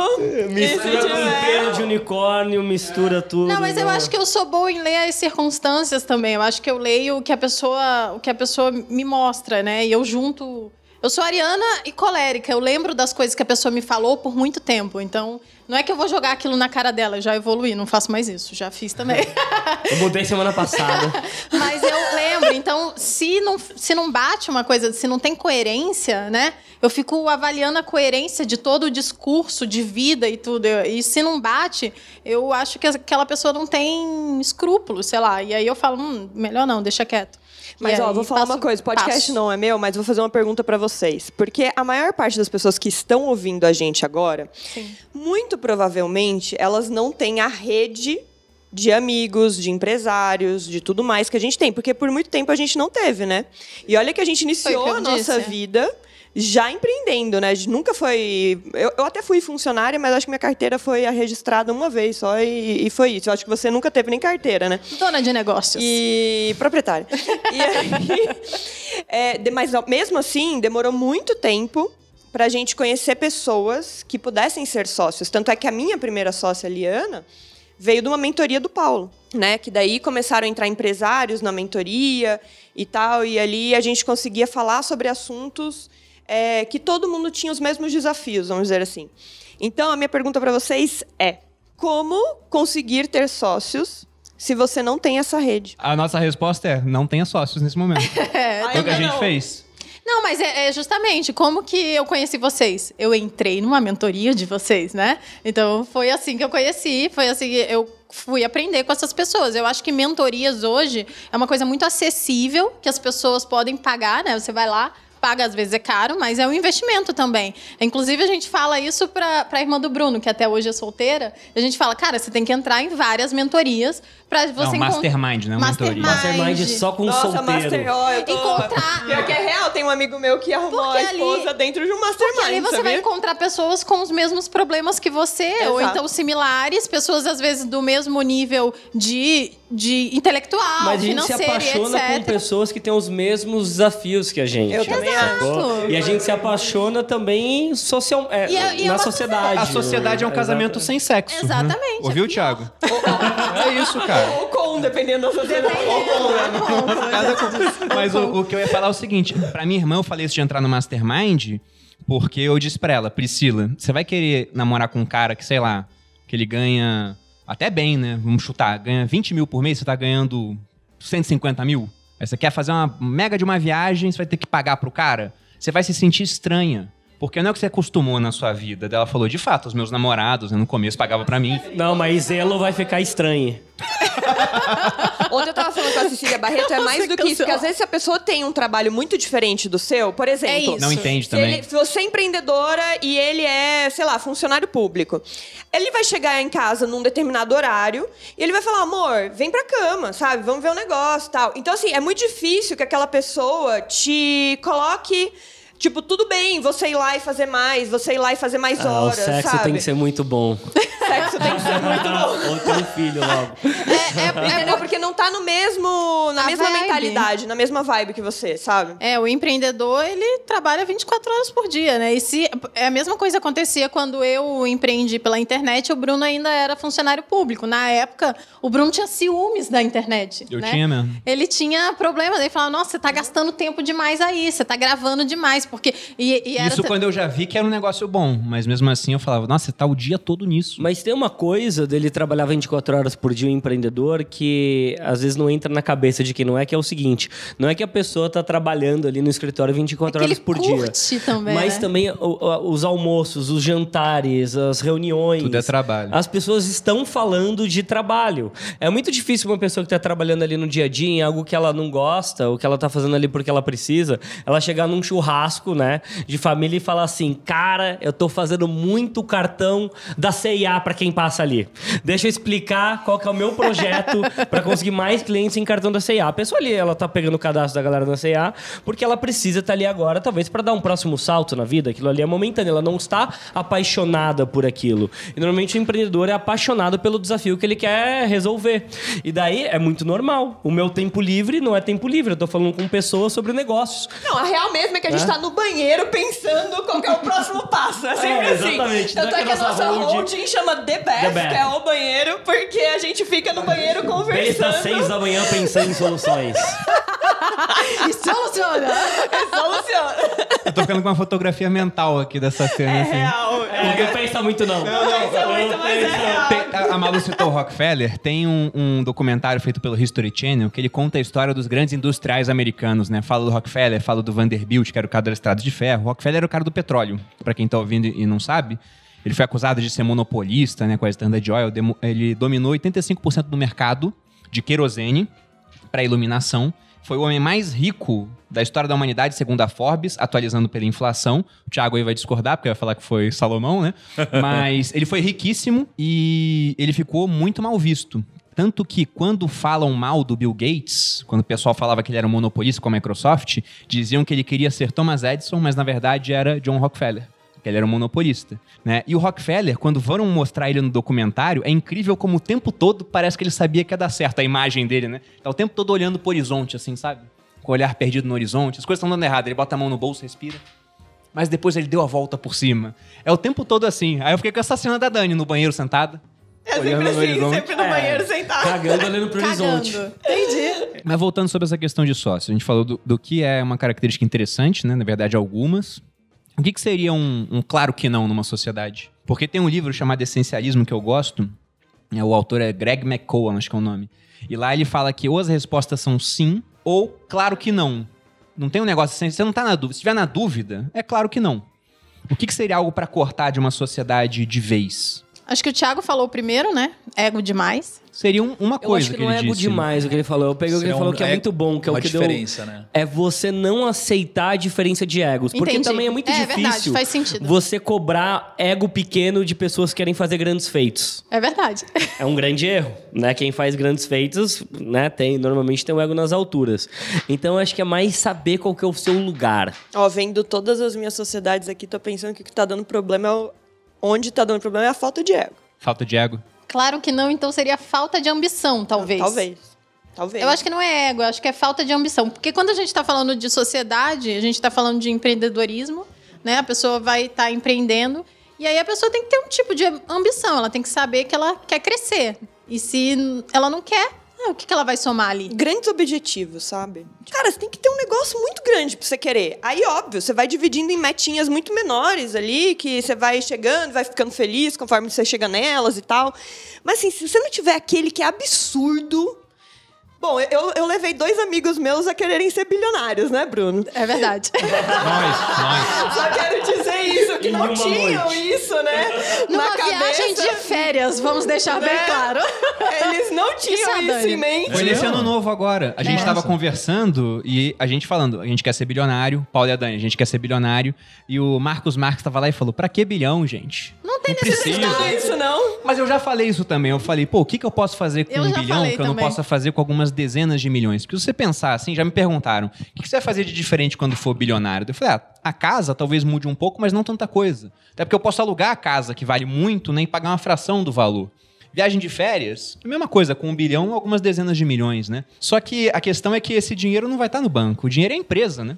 A: Mistura
E: E se
A: com
E: tiver-
A: pelo de unicórnio, mistura tudo.
C: Não, mas eu
A: né?
C: acho que eu sou boa em ler as circunstâncias também. Eu acho que eu leio o que a pessoa, o que a pessoa me mostra, né? E eu junto. Eu sou ariana e colérica. Eu lembro das coisas que a pessoa me falou por muito tempo. Então, não é que eu vou jogar aquilo na cara dela. Eu já evoluí, não faço mais isso. Já fiz também.
A: Eu mudei semana passada.
C: Mas eu lembro. Então, se não, se não bate uma coisa, se não tem coerência, né? Eu fico avaliando a coerência de todo o discurso de vida e tudo. E se não bate, eu acho que aquela pessoa não tem escrúpulos, sei lá. E aí eu falo, hum, melhor não, deixa quieto.
E: Mas,
C: E
E: ó, vou falar
C: passo-
E: uma coisa. O podcast
C: passo.
E: não é meu, mas vou fazer uma pergunta pra vocês. Porque a maior parte das pessoas que estão ouvindo a gente agora, muito provavelmente, elas não têm a rede de amigos, de empresários, de tudo mais que a gente tem. Porque por muito tempo a gente não teve, né? E olha que a gente iniciou a nossa
C: disse.
E: vida já empreendendo, né? A gente nunca foi... Eu, eu até fui funcionária, mas acho que minha carteira foi registrada uma vez só e, e foi isso. Eu acho que você nunca teve nem carteira, né?
C: Dona de negócios.
E: E proprietária. e aí, é, mas mesmo assim, demorou muito tempo pra gente conhecer pessoas que pudessem ser sócios. Tanto é que a minha primeira sócia, Liana, veio de uma mentoria do Paulo, né? Que daí começaram a entrar empresários na mentoria e tal, e ali a gente conseguia falar sobre assuntos é, que todo mundo tinha os mesmos desafios, vamos dizer assim. Então, a minha pergunta para vocês é: como conseguir ter sócios se você não tem essa rede?
D: A nossa resposta é: não tenha sócios nesse momento. Foi o que a gente fez.
C: Não, mas é, é justamente como que eu conheci vocês. Eu entrei numa mentoria de vocês, né? Então foi assim que eu conheci, foi assim que eu fui aprender com essas pessoas. Eu acho que mentorias hoje é uma coisa muito acessível que as pessoas podem pagar, né? Você vai lá, paga, às vezes é caro, mas é um investimento também. Inclusive, a gente fala isso pra, pra irmã do Bruno, que até hoje é solteira. A gente fala, cara, você tem que entrar em várias mentorias pra você
D: Não,
C: encont-
D: mastermind, né? Mentoria.
A: Mastermind só com
E: Nossa,
A: solteiro.
E: Master, ó, eu tô...
C: Encontrar-
E: Pior que é real, tem um amigo meu que arrumou
C: Porque
E: a
C: ali-
E: esposa dentro de um Mastermind,
C: Porque ali você
E: sabia?
C: vai encontrar pessoas com os mesmos problemas que você, ou
E: Exato.
C: então similares, pessoas às vezes do mesmo nível de, de intelectual,
A: Mas a gente se apaixona com pessoas que têm os mesmos desafios que a gente.
E: Eu também
A: E a gente se apaixona também social, é,
C: E é- e é
A: na
C: uma
A: sociedade.
D: A sociedade é um casamento sem sexo. né?
C: Exatamente.
D: Ouviu, Thiago? é isso, cara.
E: Ou com, dependendo da sociedade.
D: Mas o, o que eu ia falar é o seguinte: pra minha irmã, eu falei isso de entrar no Mastermind, porque eu disse pra ela, Priscila, você vai querer namorar com um cara que, sei lá, que ele ganha até bem, né? Vamos chutar, ganha 20 mil por mês, você tá ganhando 150 mil? Você quer fazer uma mega de uma viagem, você vai ter que pagar pro cara? Você vai se sentir estranha. Porque não é o que você acostumou na sua vida. Ela falou, de fato, os meus namorados, né, no começo, pagavam pra mim.
A: Não, mas Zelo vai ficar estranho.
E: Ontem eu tava falando com a Cecília Barreto, é mais do que isso. Porque às vezes se a pessoa tem um trabalho muito diferente do seu, por exemplo...
C: isso.
D: Não entende
E: Se,
D: também.
E: ele, se você é empreendedora e ele é, sei lá, funcionário público, ele vai chegar em casa num determinado horário e ele vai falar, amor, vem pra cama, sabe? Vamos ver o negócio e tal. Então, assim, é muito difícil que aquela pessoa te coloque. Tipo, tudo bem você ir lá e fazer mais, você ir lá e fazer mais
A: Ah, o
E: horas,
A: sexo
E: sabe?
A: tem que ser muito bom.
E: Sexo tem que ser muito bom.
A: Ou ter um filho logo.
C: É, é,
E: Entendeu? Porque não tá no mesmo. na
C: A
E: mesma
C: vibe.
E: mentalidade, na mesma vibe que você, sabe?
C: É, o empreendedor, ele trabalha 24 horas por dia, né? E se é a mesma coisa acontecia quando eu empreendi pela internet, o Bruno ainda era funcionário público. Na época, o Bruno tinha ciúmes da internet.
D: Eu
C: né?
D: tinha mesmo.
C: Ele tinha problema, ele falava: "Nossa, você tá gastando tempo demais aí, você tá gravando demais", porque e, e era
D: Isso quando eu já vi que era um negócio bom, mas mesmo assim eu falava, nossa, você tá o dia todo nisso.
A: Mas tem uma coisa dele trabalhar 24 horas por dia, um empreendedor, que às vezes não entra na cabeça de quem não é, que é o seguinte: não é que a pessoa tá trabalhando ali no escritório 24
C: É
A: horas por dia.
C: também,
A: Mas
C: né?
A: também os almoços, os jantares, as reuniões.
D: Tudo é trabalho.
A: As pessoas estão falando de trabalho. É muito difícil uma pessoa que está trabalhando ali no dia a dia em algo que ela não gosta, ou que ela tá fazendo ali porque ela precisa, ela chegar num churrasco, né, de família e falar assim: "Cara, eu tô fazendo muito cartão da CIA para quem passa ali. Deixa eu explicar qual que é o meu projeto para conseguir mais clientes em cartão da CIA". A pessoa ali, ela tá pegando o cadastro da galera da CIA porque ela precisa estar ali agora, talvez para dar um próximo salto na vida. Aquilo ali é momentâneo, ela não está apaixonada por aquilo. E normalmente o empreendedor é apaixonado pelo desafio que ele quer resolver. E daí é muito normal. O meu tempo livre não é tempo livre, eu tô falando com pessoas sobre negócios.
E: Não, a real mesmo é que a gente
A: É?
E: tá no banheiro pensando qual que é o próximo passo. É sempre
A: É,
E: assim.
A: exatamente.
E: Tanto é que a nossa
A: holding-
E: holding chama The Best,
A: The Best.
E: que é o banheiro, porque a gente fica no banheiro
A: Desde
E: conversando.
A: as seis da manhã pensando em soluções.
C: E soluciona.
E: Soluciona.
D: Eu tô ficando com uma fotografia mental aqui dessa cena,
E: É
D: assim.
E: real.
A: É, não pensa muito não.
E: Pensa muito, mas é real.
D: Tem- a- a Malu citou o Rockefeller. Tem um, um documentário feito pelo History Channel que ele conta a história dos grandes industriais americanos, né? Fala do Rockefeller, fala do Vanderbilt, que era o cara das estradas de ferro. O Rockefeller era o cara do petróleo. Pra quem tá ouvindo e não sabe, ele foi acusado de ser monopolista, né? Com a Standard Oil. Ele dominou 85% do mercado de querosene para iluminação. Foi o homem mais rico da história da humanidade, segundo a Forbes, atualizando pela inflação. O Thiago aí vai discordar, porque vai falar que foi Salomão, né? Mas ele foi riquíssimo e ele ficou muito mal visto. Tanto que quando falam mal do Bill Gates, quando o pessoal falava que ele era um monopolista com a Microsoft, diziam que ele queria ser Thomas Edison, mas na verdade era John Rockefeller que ele era um monopolista, né? E o Rockefeller, quando foram mostrar ele no documentário, é incrível como o tempo todo parece que ele sabia que ia dar certo, a imagem dele, né? Tá o tempo todo olhando pro horizonte, assim, sabe? Com o olhar perdido no horizonte, as coisas estão dando errado, ele bota a mão no bolso, respira. Mas depois ele deu a volta por cima. É o tempo todo assim. Aí eu fiquei com essa cena da Dani no banheiro sentada.
E: É
D: olhando
E: sempre
D: no
E: assim,
D: horizonte.
E: sempre no banheiro sentado.
A: Cagando olhando pro horizonte.
C: Cagando. Entendi.
D: Mas voltando sobre essa questão de sócio, a gente falou do, do que é uma característica interessante, né? Na verdade, algumas. O que, que seria um, um claro que não numa sociedade? Porque tem um livro chamado Essencialismo que eu gosto. é, o autor é Greg McCowan, acho que é o nome. E lá ele fala que ou as respostas são sim ou claro que não. Não tem um negócio assim, você não tá na dúvida. Se estiver na dúvida, é claro que não. O que, que seria algo para cortar de uma sociedade de vez?
C: Acho que o Thiago falou primeiro, né? Ego demais.
D: Seria um- uma
A: Eu
D: coisa
A: acho que
D: que,
A: não é ego
D: disse.
A: demais o que ele falou. Eu peguei o que ele falou
B: um-
A: que é,
B: é
A: muito bom, que é o que
B: diferença,
A: deu.
B: né?
A: É você não aceitar a diferença de egos. Porque
C: Entendi.
A: também é muito
C: É
A: difícil
C: verdade, faz sentido.
A: você cobrar ego pequeno de pessoas que querem fazer grandes feitos.
C: É verdade.
A: É um grande erro, né? Quem faz grandes feitos, né, tem normalmente tem o ego nas alturas. Então eu acho que é mais saber qual que é o seu lugar.
E: Ó, vendo todas as minhas sociedades aqui, tô pensando que o que tá dando problema é o... Onde tá dando problema é a falta de ego.
D: Falta de ego.
C: Claro que não, então seria falta de ambição, talvez.
E: Talvez. Talvez.
C: Eu acho que não é ego, eu acho que é falta de ambição. Porque quando a gente está falando de sociedade, a gente está falando de empreendedorismo, né? A pessoa vai estar empreendendo. E aí a pessoa tem que ter um tipo de ambição, ela tem que saber que ela quer crescer. E se ela não quer, ah, o que, que ela vai somar ali?
E: Grandes objetivos, sabe? Cara, você tem que ter um negócio muito grande pra você querer. Aí, óbvio, você vai dividindo em metinhas muito menores ali, que você vai chegando, vai ficando feliz conforme você chega nelas e tal. Mas, assim, se você não tiver aquele que é absurdo. Bom, eu, eu levei dois amigos meus a quererem ser bilionários, né, Bruno?
C: É verdade.
D: Nós, nós.
E: Só quero dizer isso, que
A: Em
E: não tinham
A: noite.
E: isso, né?
C: Numa
E: na
C: viagem
E: cabeça.
C: de férias, vamos deixar bem
E: Né?
C: claro.
E: Eles não tinham
C: Isso é
E: isso, em mente.
D: Foi nesse ano novo agora. A gente
B: É.
D: tava conversando e a gente falando, a gente quer ser bilionário, Paulo e a Dani, a gente quer ser bilionário. E o Marcos Marques tava lá e falou: pra que bilhão, gente?
C: Não tem
D: precisa.
C: necessidade.
E: Não é isso, não?
D: Mas eu já falei isso também. Eu falei, pô, o que, que eu posso fazer com
C: Eu
D: um bilhão que eu não possa fazer com algumas dezenas de milhões? Porque se você pensar assim, já me perguntaram, o que, você vai fazer de diferente quando for bilionário? Eu falei, ah, a casa talvez mude um pouco, mas não tanta coisa. Até porque eu posso alugar a casa, que vale muito, nem pagar uma fração do valor. Viagem de férias, a mesma coisa, com um bilhão, algumas dezenas de milhões, né? Só que a questão é que esse dinheiro não vai estar no banco. O dinheiro é empresa, né?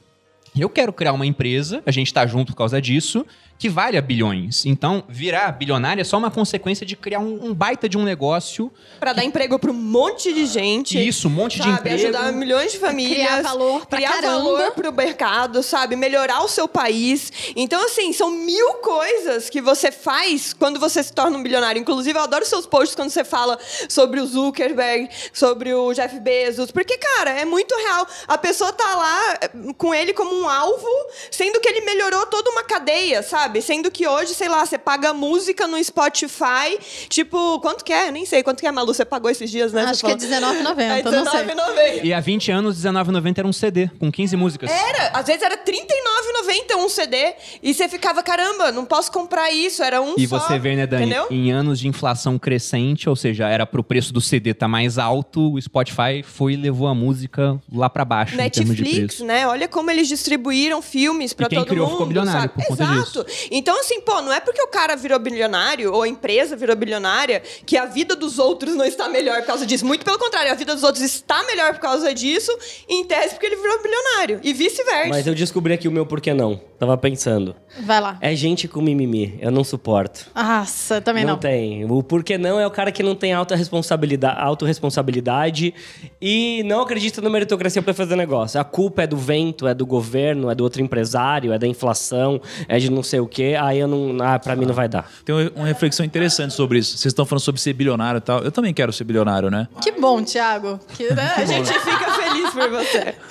D: Eu quero criar uma empresa, a gente tá junto por causa disso, que valha bilhões. Então, virar bilionário é só uma consequência de criar um, um baita de um negócio.
E: Pra dar emprego pra um monte de gente.
D: Isso, um monte de
E: sabe,
D: emprego.
E: ajudar milhões de famílias.
C: Criar valor pra
E: criar
C: caramba.
E: valor pro mercado, sabe? Melhorar o seu país. Então, assim, são mil coisas que você faz quando você se torna um bilionário. Inclusive, eu adoro seus posts quando você fala sobre o Zuckerberg, sobre o Jeff Bezos. Porque, cara, é muito real. A pessoa tá lá eh, com ele como um alvo, sendo que ele melhorou toda uma cadeia, sabe? Sendo que hoje, sei lá, você paga música no Spotify. Tipo, quanto que é? Nem sei quanto que é, Malu. Você pagou esses dias, né?
C: Acho
E: Você
C: que é
E: falou.
C: R$19,90,
E: É
C: eu não sei.
E: R$19,90.
D: E há 20 anos, R$19,90 era um CD, com 15 músicas.
E: Era, às vezes era R$39,90 um CD. E você ficava, caramba, não posso comprar isso, era um
D: E
E: só.
D: você vê, né, Dani,
E: Entendeu?
D: em anos de inflação crescente, ou seja, era pro preço do CD tá mais alto, o Spotify foi e levou a música lá pra baixo em termos de
E: Netflix,
D: preço.
E: né? Olha como eles distribuíram filmes pra
D: E quem
E: todo
D: criou
E: mundo.
D: ficou bilionário
E: sabe?
D: por conta
E: Exato. Então, assim, pô, não é porque o cara virou bilionário ou a empresa virou bilionária que a vida dos outros não está melhor por causa disso. Muito pelo contrário, a vida dos outros está melhor por causa disso, em tese porque ele virou bilionário. E vice-versa.
A: Mas eu descobri aqui o meu porquê não. Tava pensando.
C: Vai lá.
A: É gente com mimimi. Eu não suporto.
C: Nossa, também não.
A: tem. O porquê não é o cara que não tem alta responsabilidade, autorresponsabilidade e não acredita na meritocracia pra fazer negócio. A culpa é do vento, é do governo, é do outro empresário, é da inflação, é de não sei o quê. Aí eu não. Ah, pra mim não vai dar.
B: Tem uma reflexão interessante sobre isso. Vocês estão falando sobre ser bilionário e tal. Eu também quero ser bilionário, né?
C: Que bom, Thiago. Que, né,
E: A gente fica feliz por você.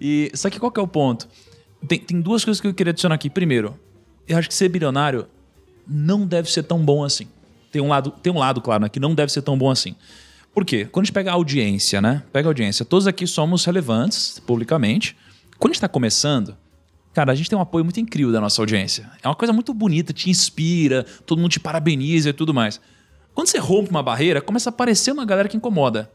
B: E só que qual que é o ponto? Tem, tem duas coisas que eu queria adicionar aqui. Primeiro, eu acho que ser bilionário não deve ser tão bom assim. Tem um lado, tem um lado claro, né, que não deve ser tão bom assim. Por quê? Quando a gente pega a audiência, né? Pega a audiência. Todos aqui somos relevantes publicamente. Quando a gente está começando, cara, a gente tem um apoio muito incrível da nossa audiência. É uma coisa muito bonita, te inspira, todo mundo te parabeniza e tudo mais. Quando você rompe uma barreira, começa a aparecer uma galera que incomoda.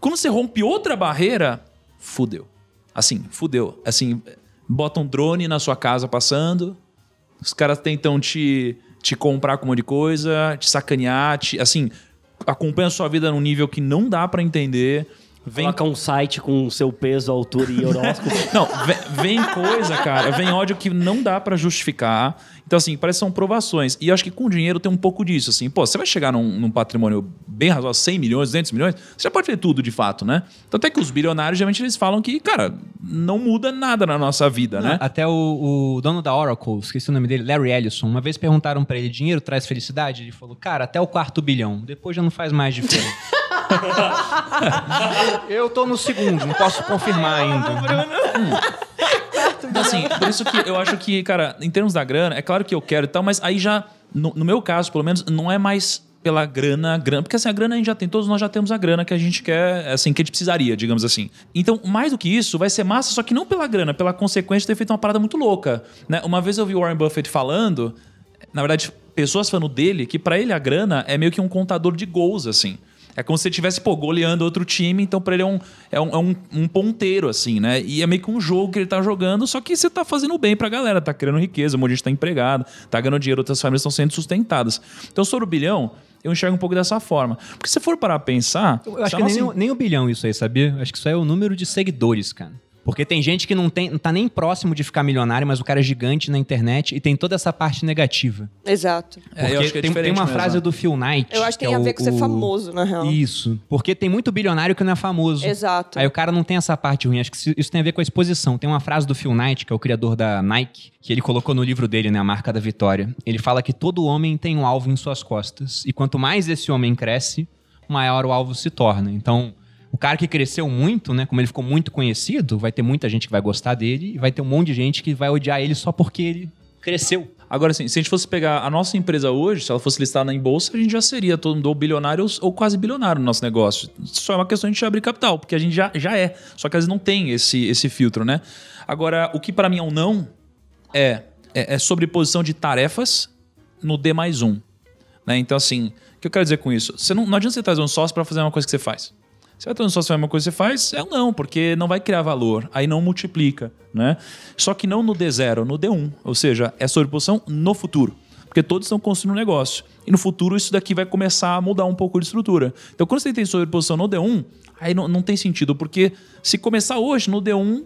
B: Quando você rompe outra barreira, fudeu. Assim, fudeu. Assim, bota um drone na sua casa passando, os caras tentam te, te comprar com um monte de coisa, te sacanear, te, assim, acompanha a sua vida num nível que não dá pra entender. Vem
A: Coloca um site com seu peso, altura e horóscopo.
B: não, vem, vem coisa, cara, vem ódio que não dá pra justificar. Então, assim, parece que são provações. E eu acho que com dinheiro tem um pouco disso, assim. Pô, você vai chegar num, num patrimônio bem razoável, 100 milhões, 200 milhões, você já pode ver tudo, de fato, né? Tanto é que os bilionários, geralmente, eles falam que, cara, não muda nada na nossa vida, né?
D: Até o, o dono da Oracle, esqueci o nome dele, Larry Ellison, uma vez perguntaram pra ele: dinheiro traz felicidade? Ele falou, cara, até o quarto bilhão. Depois já não faz mais diferença. Eu tô no segundo, não posso confirmar ainda.
B: Então, assim, por isso que eu acho que, cara, em termos da grana, é claro que eu quero e tal, mas aí já, no, no meu caso, pelo menos, não é mais pela grana, grana, porque assim, a grana a gente já tem, todos nós já temos a grana que a gente quer, assim, que a gente precisaria, digamos assim. Então, mais do que isso, vai ser massa, só que não pela grana, pela consequência de ter feito uma parada muito louca, né? Uma vez eu vi o Warren Buffett falando, na verdade, pessoas falando dele, que pra ele a grana é meio que um contador de gols, assim. É como se você estivesse, pô, goleando outro time, então pra ele é um, é um, é um, um ponteiro, assim, né? E é meio que um jogo que ele tá jogando, só que você tá fazendo bem pra galera, tá criando riqueza, um monte de gente tá empregado, tá ganhando dinheiro, outras famílias estão sendo sustentadas. Então, sobre o bilhão, eu enxergo um pouco dessa forma. Porque se for parar a pensar.
D: Eu acho que nem, o- nem o bilhão isso aí, sabia? Acho que isso aí é o número de seguidores, cara. Porque tem gente que não, tem, não tá nem próximo de ficar milionário, mas o cara é gigante na internet e tem toda essa parte negativa.
E: Exato.
B: É, eu acho que é
D: tem, tem uma
B: mesmo,
D: frase
B: né?
D: do Phil Knight.
E: Eu acho que tem
D: é
E: a
D: o-
E: ver com ser
D: o-
E: famoso, na real.
D: Isso. Porque tem muito bilionário que não é famoso.
E: Exato.
D: Aí o cara não tem essa parte ruim. Acho que isso tem a ver com a exposição. Tem uma frase do Phil Knight, que é o criador da Nike, que ele colocou no livro dele, né? A Marca da Vitória. Ele fala que todo homem tem um alvo em suas costas. E quanto mais esse homem cresce, maior o alvo se torna. Então, o cara que cresceu muito, né? Como ele ficou muito conhecido, vai ter muita gente que vai gostar dele e vai ter um monte de gente que vai odiar ele só porque ele cresceu.
B: Agora, assim, se a gente fosse pegar a nossa empresa hoje, se ela fosse listada em bolsa, a gente já seria todo mundo ou bilionário ou, ou quase bilionário no nosso negócio. Só é uma questão de a gente abrir capital, porque a gente já, já é. Só que às vezes não tem esse, esse filtro, né? Agora, o que para mim é um não é, é, é sobreposição de tarefas no D mais um. Né? Então, assim, o que eu quero dizer com isso? Você não, não adianta você trazer um sócio para fazer uma coisa que você faz. Você vai fazer uma coisa que você faz? É não, porque não vai criar valor. Aí não multiplica, né? Só que não no D0, no D1. Ou seja, é sobreposição no futuro. Porque todos estão construindo um negócio. E no futuro isso daqui vai começar a mudar um pouco de estrutura. Então quando você tem sobreposição no D1, aí não, não tem sentido. Porque se começar hoje no D1,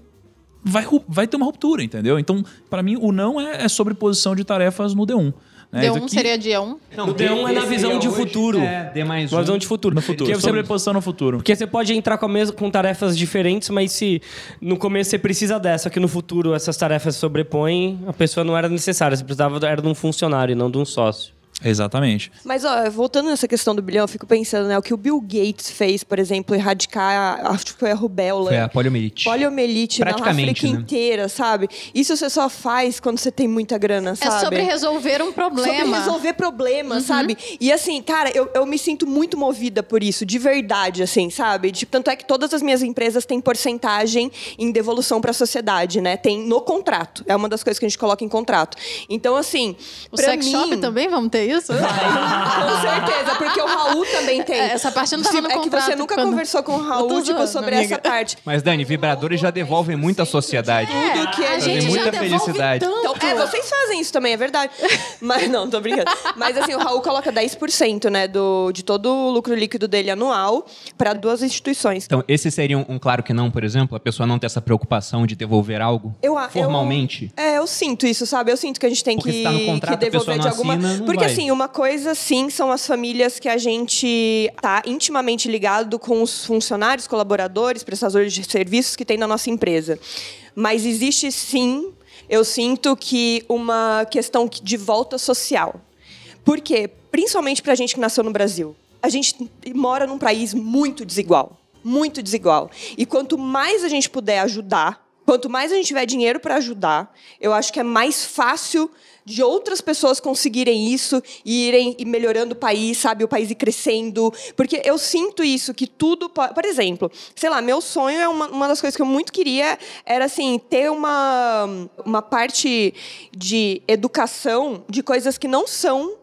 B: vai, vai ter uma ruptura, entendeu? Então, para mim, o não é, é sobreposição de tarefas no D1. Né? Isso
C: D1
B: aqui-
C: seria dia 1.
A: O D1 é na visão de futuro.
D: É, D mais
A: Uma
D: um.
A: visão de futuro.
B: No futuro.
A: Porque você,
B: Sobreposição no futuro.
A: porque você pode entrar com, a mes- com tarefas diferentes, mas se no começo você precisa dessa, que no futuro essas tarefas se sobrepõem, a pessoa não era necessária. Você precisava era de um funcionário, não de um sócio.
B: Exatamente.
E: Mas, ó, voltando nessa questão do bilhão, eu fico pensando, né? O que o Bill Gates fez, por exemplo, erradicar, acho que foi a rubéola.
D: Foi a poliomielite.
E: Poliomielite na África
D: né?
E: inteira, sabe? Isso você só faz quando você tem muita grana,
C: É
E: sabe?
C: sobre resolver um problema.
E: Sobre resolver problemas, sabe? E assim, cara, eu, eu me sinto muito movida por isso, de verdade, assim, sabe? Tipo, tanto é que todas as minhas empresas têm porcentagem em devolução para a sociedade, né? Tem no contrato. É uma das coisas que a gente coloca em contrato. Então, assim.
C: O sex
E: mim,
C: shop também, vamos ter isso?
E: Com certeza, porque o Raul também tem.
C: É, essa parte não tava
E: Se-
C: no
E: É que
C: contrato
E: você nunca
C: quando-
E: conversou com o Raul,
C: tô
E: tipo, sobre essa parte.
D: Mas, Dani, vibradores já devolvem muito à sociedade.
E: Tudo que
C: a
E: a
C: gente
D: muita
C: devolve
D: felicidade.
C: tanto.
E: Então, é, vocês fazem isso também, é verdade. Mas não, tô brincando. Mas assim, o Raul coloca 10%, né, do, de todo o lucro líquido dele anual para duas instituições.
D: Então, esse seria um, um claro que não, por exemplo? A pessoa não ter essa preocupação de devolver algo
E: Eu, a-
D: formalmente?
E: Eu, é, eu sinto isso, sabe? Eu sinto que a gente tem
D: Porque
E: que,
D: tá no contrato,
E: que devolver
D: não
E: de alguma.
D: assina, não
E: Porque
D: vai.
E: assim, uma coisa sim são as famílias que a gente tá intimamente ligado com os funcionários, colaboradores, prestadores de serviços que tem na nossa empresa. Mas existe sim, eu sinto que uma questão de volta social. Por quê? Principalmente pra gente que nasceu no Brasil. A gente mora num país muito desigual. Muito desigual. E quanto mais a gente puder ajudar, quanto mais a gente tiver dinheiro para ajudar, eu acho que é mais fácil de outras pessoas conseguirem isso e irem e melhorando o país, sabe? O país ir crescendo. Porque eu sinto isso, que tudo. po- Por exemplo, sei lá, meu sonho é uma, uma das coisas que eu muito queria era assim, ter uma, uma parte de educação de coisas que não são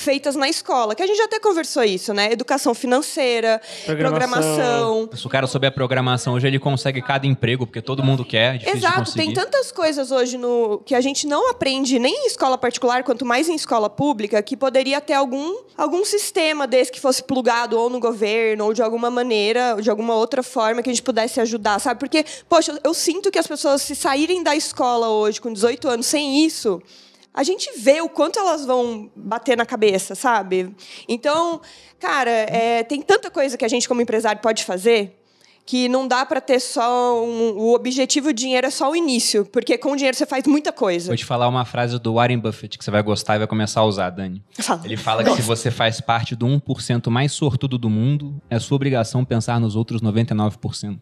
E: feitas na escola, que a gente já até conversou isso, né? Educação financeira,
A: Programação.
E: programação.
D: Se o cara souber programação hoje, ele consegue cada emprego, porque todo mundo quer, é
E: Exato, tem tantas coisas hoje no que a gente não aprende nem em escola particular, quanto mais em escola pública, que poderia ter algum, algum sistema desse que fosse plugado ou no governo, ou de alguma maneira, ou de alguma outra forma que a gente pudesse ajudar, sabe? Porque, poxa, eu, eu sinto que as pessoas, se saírem da escola hoje com 18 anos sem isso, a gente vê o quanto elas vão bater na cabeça, sabe? Então, cara, é, tem tanta coisa que a gente, como empresário, pode fazer que não dá para ter só um, o objetivo dinheiro é só o início, porque com o dinheiro você faz muita coisa.
D: Vou te falar uma frase do Warren Buffett que você vai gostar e vai começar a usar, Dani.
E: Fala.
D: Ele fala que se você faz parte do 1% mais sortudo do mundo, é sua obrigação pensar nos outros 99%.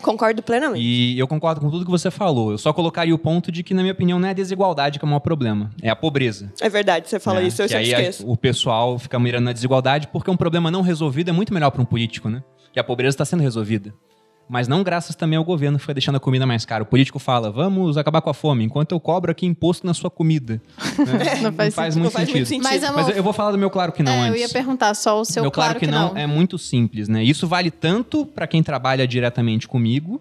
E: Concordo plenamente.
D: E eu concordo com tudo que você falou. Eu só colocaria o ponto de que, na minha opinião, não é a desigualdade que é o maior problema. É a pobreza.
E: É verdade, você fala
D: né?
E: isso, eu sempre
D: aí a-
E: esqueço.
D: o pessoal fica mirando na desigualdade porque um problema não resolvido é muito melhor para um político, né? Que a pobreza está sendo resolvida. Mas não graças também ao governo que foi deixando a comida mais cara. O político fala, vamos acabar com a fome, enquanto eu cobro aqui imposto na sua comida. né?
C: Não faz sentido.
D: muito
E: Não faz muito
D: sentido.
C: Mas,
D: Mas eu- eu vou falar do meu claro que não
C: é,
D: antes.
C: eu ia perguntar só o seu
D: Meu
C: claro, que, não.
D: é muito simples, né? Isso vale tanto para quem trabalha diretamente comigo,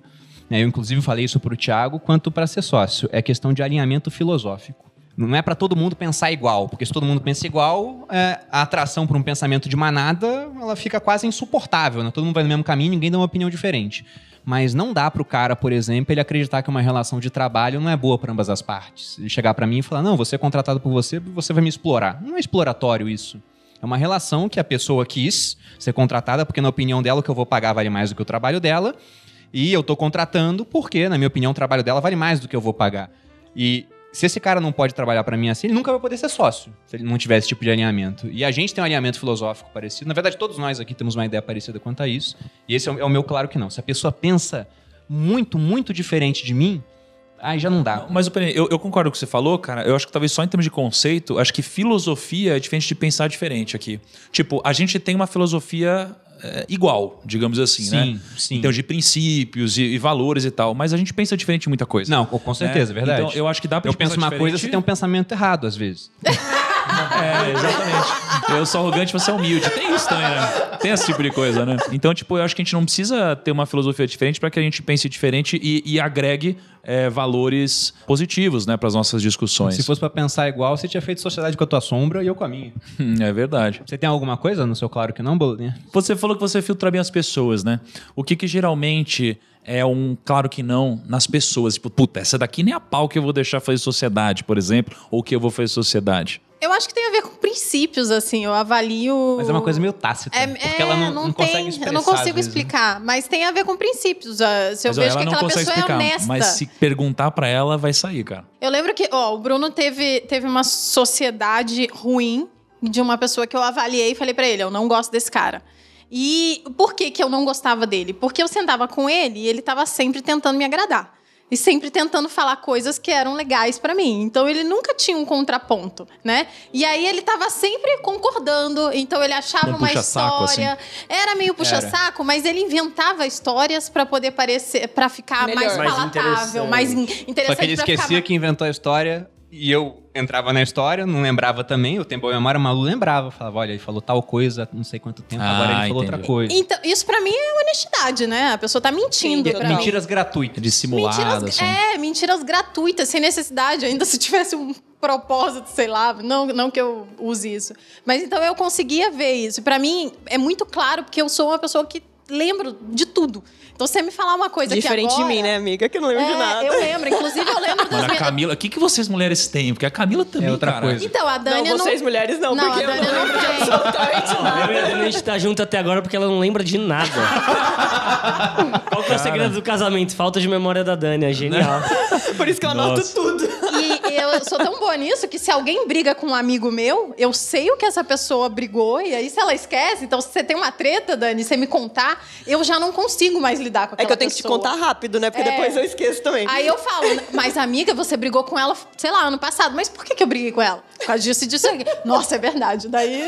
D: né? Eu inclusive falei isso pro Thiago, quanto para ser sócio. É questão de alinhamento filosófico. Não é para todo mundo pensar igual, porque se todo mundo pensa igual, é, a atração por um pensamento de manada, ela fica quase insuportável, né? Todo mundo vai no mesmo caminho, ninguém dá uma opinião diferente. Mas não dá pro cara, por exemplo, ele acreditar que uma relação de trabalho não é boa para ambas as partes. Ele chegar para mim e falar: "Não, você é contratado por você, você vai me explorar". Não é exploratório isso. É uma relação que a pessoa quis ser contratada, porque na opinião dela o que eu vou pagar vale mais do que o trabalho dela. E eu tô contratando porque, na minha opinião, o trabalho dela vale mais do que eu vou pagar. E se esse cara não pode trabalhar pra mim assim, ele nunca vai poder ser sócio, se ele não tiver esse tipo de alinhamento. E a gente tem um alinhamento filosófico parecido. Na verdade, todos nós aqui temos uma ideia parecida quanto a isso. E esse é o, é meu claro que não. Se a pessoa pensa muito, muito diferente de mim, aí já não dá.
B: Mas eu, eu concordo com o que você falou, cara. Eu acho que talvez só em termos de conceito, acho que filosofia é diferente de pensar diferente aqui. Tipo, a gente tem uma filosofia é, igual, digamos assim,
D: Sim,
B: né?
D: sim.
B: Em termos de princípios e, e valores e tal. Mas a gente pensa diferente em muita coisa.
D: Não, com certeza, é
B: né?
D: verdade.
B: Então, eu acho que dá pra
D: Eu
B: gente
D: penso
B: pensar
D: uma coisa, você
B: diferente.
D: tem um pensamento errado, às vezes.
B: É, exatamente. Eu sou arrogante, você é humilde. Tem isso também, né? Tem esse tipo de coisa, né? Então, tipo, eu acho que a gente não precisa ter uma filosofia diferente para que a gente pense diferente e, e agregue é, valores positivos, né, para as nossas discussões.
D: Se fosse pra pensar igual, você tinha feito sociedade com a tua sombra e eu com a minha.
B: Hum, É verdade.
D: Você tem alguma coisa no seu claro que não, Bolinha?
B: Você falou que você filtra bem as pessoas, né? O que que geralmente é um claro que não nas pessoas? Tipo, puta, essa daqui nem a pau que eu vou deixar fazer sociedade, por exemplo, ou que eu vou fazer sociedade.
C: Eu acho que tem a ver com princípios, assim. Eu avalio.
D: Mas é uma coisa meio tácita.
C: É,
D: porque
C: é,
D: ela não, não
C: tem,
D: consegue expressar.
C: Eu não consigo
D: né?
C: explicar, mas tem a ver com princípios. Se eu
B: Mas,
C: vejo
B: ela
C: que
B: não
C: aquela pessoa
B: explicar,
C: é honesta.
B: mas se perguntar pra ela, vai sair, cara.
C: Eu lembro que, ó, o Bruno teve, teve uma sociedade ruim de uma pessoa que eu avaliei e falei pra ele, eu não gosto desse cara. E por que que eu não gostava dele? Porque eu sentava com ele e ele tava sempre tentando me agradar. E sempre tentando falar coisas que eram legais pra mim. Então ele nunca tinha um contraponto, né? E aí ele tava sempre concordando. Então ele achava
B: Um
C: uma
B: puxa-saco,
C: história. Era meio puxa-saco, mas ele inventava histórias pra poder parecer, para ficar
E: Melhor.
C: mais
A: Mais
C: palatável,
A: interessante.
C: mais in- interessante
D: Só que ele
C: pra ficar
D: esquecia que inventou a história e eu entrava na história, não lembrava também. Eu tenho boa memória, o Malu lembrava. Falava, olha, ele falou tal coisa, não sei quanto tempo,
B: Ah,
D: agora ele falou outra coisa.
C: Então, isso pra mim é honestidade, né? A pessoa tá mentindo
E: Sim,
C: pra mim.
D: Mentiras gratuitas.
B: Dissimulado,
C: Mentiras,
B: assim.
C: É, mentiras gratuitas, sem necessidade, ainda se tivesse um propósito, sei lá, não, não que eu use isso. Mas então eu conseguia ver isso. Pra mim é muito claro, porque eu sou uma pessoa que lembro de tudo. Então, se você me falar uma coisa
E: Diferente
C: que agora...
E: de mim, né, amiga? Que eu não lembro de
C: É,
E: nada.
C: eu lembro. Inclusive, eu lembro das
B: Mano, a. Camila, o que, que vocês mulheres têm? Porque a Camila também,
D: É outra
B: cara.
D: coisa.
C: Então, a Dani
E: não, vocês mulheres não,
C: Não,
E: porque
C: a
E: eu
C: Dani
E: não
C: não
E: lembro de
C: tem.
E: absolutamente
A: Eu
E: nada.
A: a Dani, a gente tá junto até agora porque ela não lembra de nada. Qual que é o segredo do casamento? Falta de memória da Dani, é genial.
E: Por isso que eu anoto
B: Nossa.
E: tudo.
C: Eu sou tão boa nisso que se alguém briga com um amigo meu, eu sei o que essa pessoa brigou, e aí se ela esquece, então se você tem uma treta, Dani, você me contar, eu já não consigo mais lidar com aquela
E: É que eu tenho que te
C: pessoa.
E: contar rápido, né? Porque
C: É.
E: depois eu esqueço também.
C: Aí eu falo, mas amiga, você brigou com ela, sei lá, ano passado. Mas por que, que eu briguei com ela? Por causa disso e disso. Nossa, é verdade. Daí.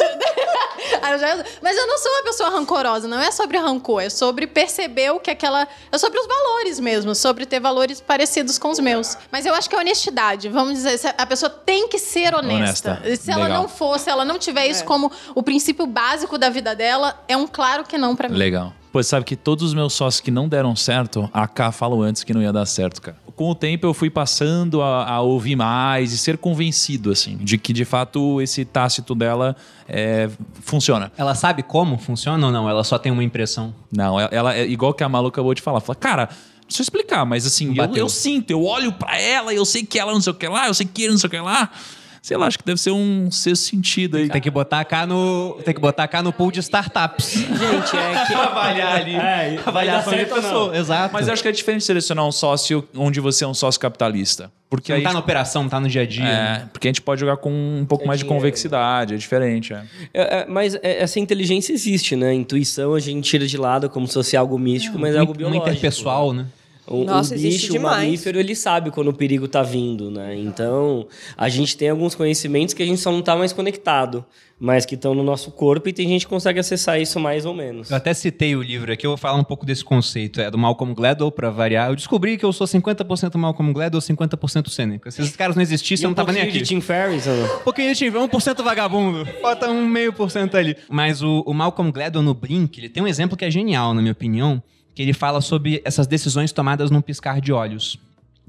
C: Aí eu já- Mas eu não sou uma pessoa rancorosa, não é sobre rancor, é sobre perceber o que aquela. É sobre os valores mesmo, sobre ter valores parecidos com os meus. Mas eu acho que é honestidade. Vamos dizer, a pessoa tem que ser honesta.
B: Honesta.
C: Se ela
B: Legal.
C: não for, se ela não tiver isso
E: É.
C: como o princípio básico da vida dela, é um claro que não pra mim.
B: Legal. Pô, sabe que todos os meus sócios que não deram certo, a K falou antes que não ia dar certo, cara. Com o tempo eu fui passando a, a ouvir mais e ser convencido, assim, de que de fato esse tácito dela é, funciona.
D: Ela sabe como funciona ou não? Ela só tem uma impressão.
B: Não, ela, ela é igual que a Malu acabou de falar. Fala, cara, deixa eu explicar, mas assim, eu, eu sinto, eu olho pra ela e eu sei que ela não sei o que lá, eu sei que ele não sei o que lá. Sei lá, acho que deve ser um sexto sentido aí.
D: Tem que botar cá no, tem que botar cá no pool de startups.
A: Gente, é que...
D: avaliar ali.
A: É, vai dar
D: avaliação de
A: certo ou não?
D: pessoa. Exato.
B: Mas eu acho que é diferente selecionar um sócio onde você é um sócio capitalista. Porque
D: não
B: aí.
D: tá na operação, não tá no dia a dia. né?
B: É, porque a gente pode jogar com um pouco
A: É
B: mais de convexidade, é diferente. É.
A: É, é, mas é, essa inteligência existe, né? Intuição a gente tira de lado como se fosse algo místico, mas é algo
D: Um
A: biológico.
D: interpessoal, né?
A: O,
E: Nossa,
A: o
E: existe
A: bicho, o mamífero, ele sabe quando o perigo tá vindo, né? Então, a gente tem alguns conhecimentos que a gente só não tá mais conectado, mas que estão no nosso corpo e tem gente que consegue acessar isso mais ou menos.
D: Eu até citei o livro aqui, eu vou falar um pouco desse conceito. É do Malcolm Gladwell, pra variar. Eu descobri que eu sou 50% Malcolm Gladwell, 50% Sêneca. Se esses caras não existissem,
A: E
D: eu não tava nem
A: pouquinho
D: aqui.
A: de Tim Ferriss, ou não?
D: Um pouquinho de time, 1% vagabundo. Falta um meio por cento ali. Mas o, o Malcolm Gladwell no Blink, ele tem um exemplo que é genial, na minha opinião, que ele fala sobre essas decisões tomadas num piscar de olhos.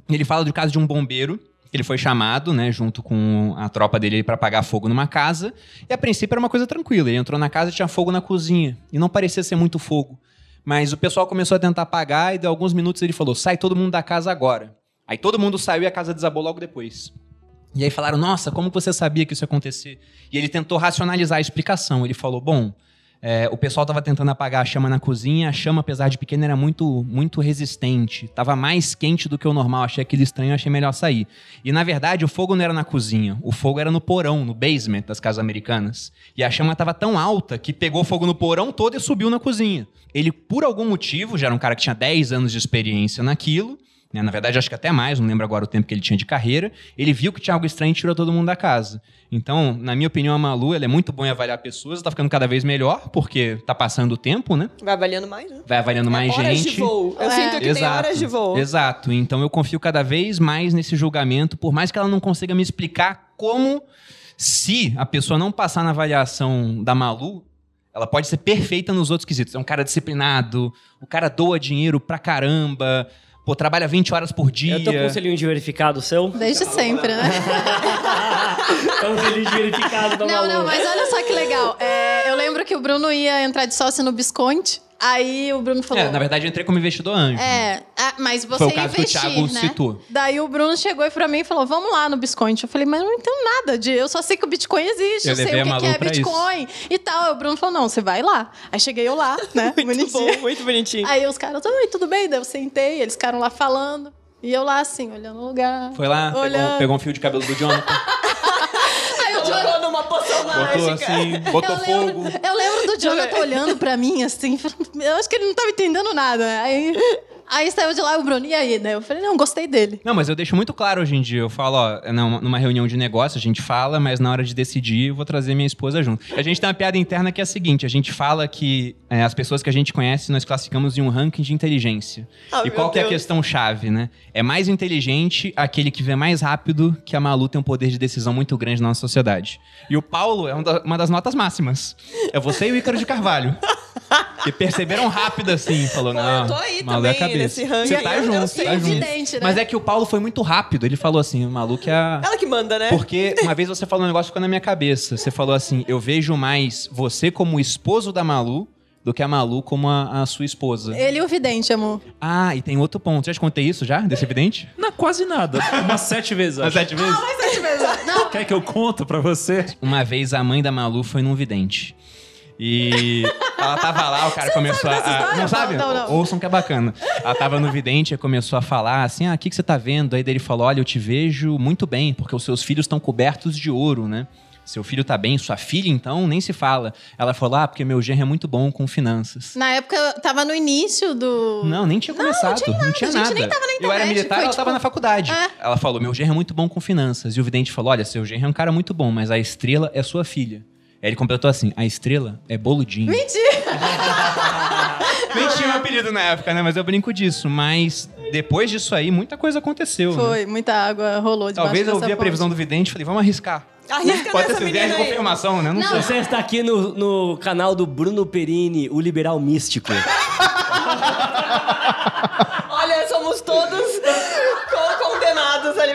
D: Ele fala do caso de um bombeiro, que ele foi chamado, né, junto com a tropa dele para apagar fogo numa casa, e a princípio era uma coisa tranquila. Ele entrou na casa e tinha fogo na cozinha, e não parecia ser muito fogo. Mas o pessoal começou a tentar apagar e deu alguns minutos ele falou: "Sai todo mundo da casa agora". Aí todo mundo saiu e a casa desabou logo depois. E aí falaram, nossa, como você sabia que isso ia acontecer? E ele tentou racionalizar a explicação. Ele falou, bom, é, o pessoal estava tentando apagar a chama na cozinha, a chama, apesar de pequena, era muito, muito resistente. Tava mais quente do que o normal. Achei aquele estranho, achei melhor sair. E na verdade, o fogo não era na cozinha, o fogo era no porão, no basement das casas americanas. E a chama estava tão alta que pegou fogo no porão todo e subiu na cozinha. Ele, por algum motivo, já era um cara que tinha 10 anos de experiência naquilo, né? Na verdade, acho que até mais, não lembro agora o tempo que ele tinha de carreira. Ele viu que tinha algo estranho e tirou todo mundo da casa. Então, na minha opinião, a Malu ela é muito boa em avaliar pessoas, tá ficando cada vez melhor, porque tá passando o tempo, né?
E: Vai avaliando mais, né?
D: Vai avaliando mais
E: horas
D: gente.
E: de voo. Eu
C: É.
E: sinto que tem horas de voo.
D: Exato. Então eu confio cada vez mais nesse julgamento, por mais que ela não consiga me explicar como, se a pessoa não passar na avaliação da Malu, ela pode ser perfeita nos outros quesitos. É um cara disciplinado, o cara doa dinheiro pra caramba, pô, trabalha 20 horas por dia.
A: Eu tô com um selinho de verificado seu.
C: Desde sempre, né?
A: É um selinho de verificado da
C: Não,
A: Malu.
C: não, mas olha só que legal. É, eu lembro que o Bruno ia entrar de sócio no Bisconte. Aí o Bruno falou.
D: É, na verdade eu entrei como investidor anjo.
C: É, ah, mas você
D: Foi o caso que o
C: investir,
D: Thiago
C: né?
D: citou.
C: Daí o Bruno chegou pra mim e falou: vamos lá no Bitcoin. Eu falei, mas eu não entendo nada de. Eu só sei que o Bitcoin existe,
D: Eu
C: eu, sei o que, que é
D: pra isso.
C: Bitcoin e tal. Aí o Bruno falou: não, você vai lá. Aí cheguei eu lá, né?
E: Muito
C: bonitinho.
E: bom, muito bonitinho.
C: Aí os caras, oi, tudo bem? Daí eu sentei, eles ficaram lá falando. E eu lá assim, olhando o lugar.
D: Foi lá, pegou,
C: olhando.
D: pegou um fio de cabelo do Jonathan,
E: Numa poção
D: botou
E: mágica.
D: assim, botou
C: eu
D: fogo.
C: Lembro, eu lembro do Jonathan olhando pra mim, assim. Eu acho que ele não tava entendendo nada. Aí, aí saiu de lá o Bruno, e aí? Né? Eu falei, não, gostei dele.
D: Não, mas eu deixo muito claro hoje em dia. Eu falo, ó, numa numa reunião de negócio a gente fala, mas na hora de decidir eu vou trazer minha esposa junto. A gente tem uma piada interna que é a seguinte: a gente fala que é, as pessoas que a gente conhece nós classificamos em um ranking de inteligência.
E: Ah,
D: e qual que é a questão chave, né? É mais inteligente aquele que vê mais rápido que a Malu tem um poder de decisão muito grande na nossa sociedade. E o Paulo é um uma das notas máximas. É você e o Ícaro de Carvalho. Que perceberam rápido assim, falou,
E: Pô,
D: não,
E: eu tô aí
D: Malu é a
E: também
D: cabeça.
E: nesse ranking.
D: Você tá
E: Eu
D: junto, tá junto.
C: né?
D: Mas é que o Paulo foi muito rápido. Ele falou assim, o maluco é a...
E: Ela que manda, né?
D: Porque uma vez você falou um negócio que ficou na minha cabeça. Você falou assim, eu vejo mais você como o esposo da Malu do que a Malu como a, a sua esposa.
C: Ele e o vidente, amor.
D: Ah, e tem outro ponto. Já te contei isso já, desse evidente?
B: Não, quase nada. Umas sete vezes.
D: Umas
B: acho.
D: sete vezes?
C: Não,
B: Quer que eu conto pra você?
D: Uma vez a mãe da Malu foi num vidente. E ela tava lá, o cara começou
C: sabe dessa
D: a. Não sabe?
C: Não, não.
D: Ouçam que é bacana. Ela tava no vidente e começou a falar assim: ah, o que, que você tá vendo? Aí dele falou: olha, eu te vejo muito bem, porque os seus filhos estão cobertos de ouro, né? Seu filho tá bem, sua filha, então, nem se fala. Ela falou: ah, porque meu genro é muito bom com finanças.
C: na época, tava no início do...
D: Não, nem tinha começado. Não tinha nada.
C: a gente nem tava na
D: Eu era
C: internet,
D: militar,
C: foi,
D: ela
C: tipo-
D: tava na faculdade.
C: É.
D: Ela falou: meu genro é muito bom com finanças. E o vidente falou: olha, seu genro é um cara muito bom, mas a estrela é sua filha. Aí ele completou assim: a estrela é boludinho.
C: Mentira!
D: Nem tinha um apelido na época, né? Mas eu brinco disso. Mas depois disso aí, muita coisa aconteceu. né?
C: Foi, muita água rolou debaixo
D: Talvez eu
C: dessa
D: vi a previsão do vidente e falei: vamos arriscar.
E: Arrisca
D: Pode ter sido viés de confirmação, né? Não,
C: Não.
D: sei.
A: Você está aqui no, no canal do Bruno Perini, o liberal místico.
E: Olha, somos todos co- condenados a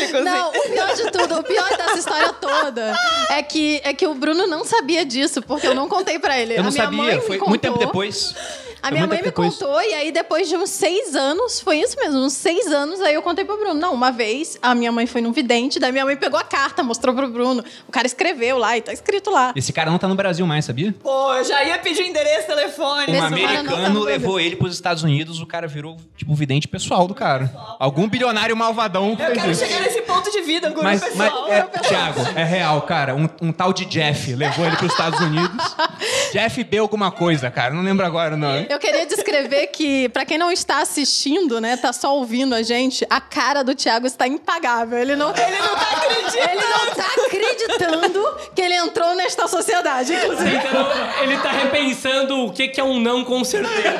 E: liberais místicos.
C: Não, o pior de tudo, o pior dessa história toda é que, é que o Bruno não sabia disso, porque eu não contei pra ele.
D: Eu não
C: a minha
D: sabia. Foi muito tempo depois.
C: A minha mãe me contou, e aí depois de uns seis anos, foi isso mesmo, uns seis anos, aí eu contei pro Bruno. Não, uma vez a minha mãe foi num vidente, daí minha mãe pegou a carta, mostrou pro Bruno. O cara escreveu lá e tá escrito lá.
D: Esse cara não tá no Brasil mais, sabia?
E: Pô, eu já ia pedir endereço, telefone.
D: Um
C: Esse não tá
D: americano
C: no
D: levou ele pros Estados Unidos, o cara virou, tipo, o vidente pessoal do cara. Algum bilionário malvadão
E: Eu quero
D: isso.
E: chegar nesse ponto de vida, guru
D: Mas, mas
E: pessoal.
D: é, Thiago, é real, cara. Um, um tal de Jeff levou ele pros Estados Unidos. Jeff B alguma coisa, cara. Não lembro agora, não.
C: Eu queria descrever que, pra quem não está assistindo, né, tá só ouvindo a gente, a cara do Thiago está impagável. Ele não, ele não tá acreditando. Ele não tá acreditando que ele entrou nesta sociedade, inclusive.
A: Então, ele tá repensando o que, que é um não com certeza.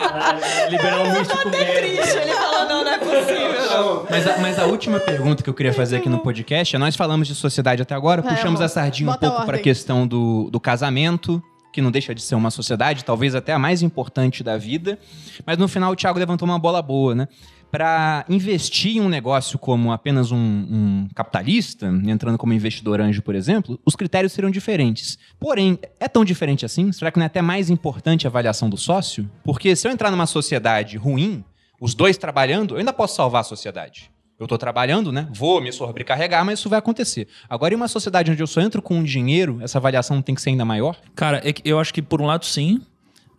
A: Caralho, Liberar um místico
E: Até triste, ele falou, não, não é possível.
D: Mas a, mas a última pergunta que eu queria fazer aqui no podcast é: nós falamos de sociedade até agora, puxamos a sardinha um pouco para a questão do, do casamento, que não deixa de ser uma sociedade, talvez até a mais importante da vida. Mas no final o Thiago levantou uma bola boa, né? Para investir em um negócio como apenas um, um capitalista, entrando como investidor anjo, por exemplo, os critérios seriam diferentes. Porém, é tão diferente assim? Será que não é até mais importante a avaliação do sócio? Porque se eu entrar numa sociedade ruim, os dois trabalhando, eu ainda posso salvar a sociedade. Eu estou trabalhando, né? Vou me sobrecarregar, mas isso vai acontecer. Agora, em uma sociedade onde eu só entro com dinheiro, essa avaliação não tem que ser ainda maior?
B: Cara, é eu acho que por um lado sim,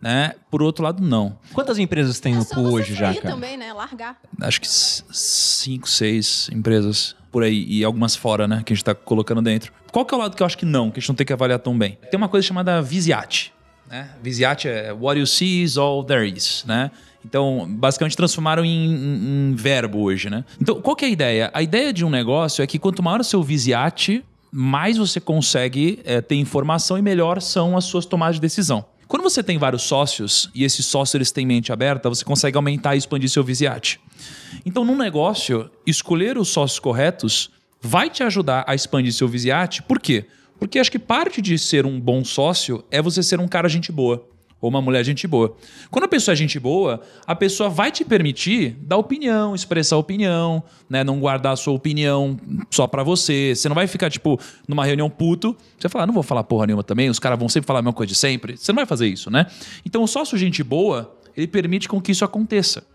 B: né? Por outro lado não.
D: Quantas empresas tem
C: É
D: pool hoje já, cara?
C: também, né? Largar.
B: Acho que cinco, seis empresas por aí e algumas fora, né? Que a gente tá colocando dentro. Qual que é o lado que eu acho que não, que a gente não tem que avaliar tão bem? Tem uma coisa chamada Visiate, né? Visiate é what you see is all there is, né? Então, basicamente transformaram em, em- em verbo hoje, né? Então, qual que é a ideia? A ideia de um negócio é que quanto maior o seu Visiate, mais você consegue eh, ter informação e melhor são as suas tomadas de decisão. Quando você tem vários sócios e esses sócios eles têm mente aberta, você consegue aumentar e expandir seu visiate. Então, num negócio, escolher os sócios corretos vai te ajudar a expandir seu visiate. Por quê? Porque acho que parte de ser um bom sócio é você ser um cara gente boa ou uma mulher gente boa. Quando a pessoa é gente boa, a pessoa vai te permitir dar opinião, expressar opinião, né? Não guardar a sua opinião só pra você. Você não vai ficar, tipo, numa reunião puto, você falar, não vou falar porra nenhuma também, os caras vão sempre falar a mesma coisa de sempre. Você não vai fazer isso, né? Então, o sócio gente boa, ele permite com que isso aconteça.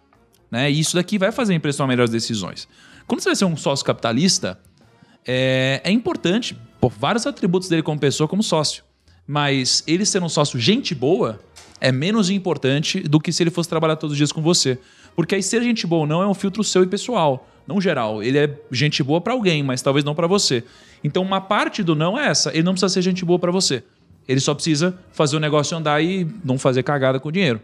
B: Né? E isso daqui vai fazer a empresa tomar melhores decisões. Quando você vai ser um sócio capitalista, é, é importante, por vários atributos dele como pessoa, como sócio. Mas ele ser um sócio gente boa é menos importante do que se ele fosse trabalhar todos os dias com você. Porque aí ser gente boa ou não é um filtro seu e pessoal, não geral. Ele é gente boa pra alguém, mas talvez não pra você. Então uma parte do não é essa, ele não precisa ser gente boa pra você. Ele só precisa fazer o negócio andar e não fazer cagada com o dinheiro.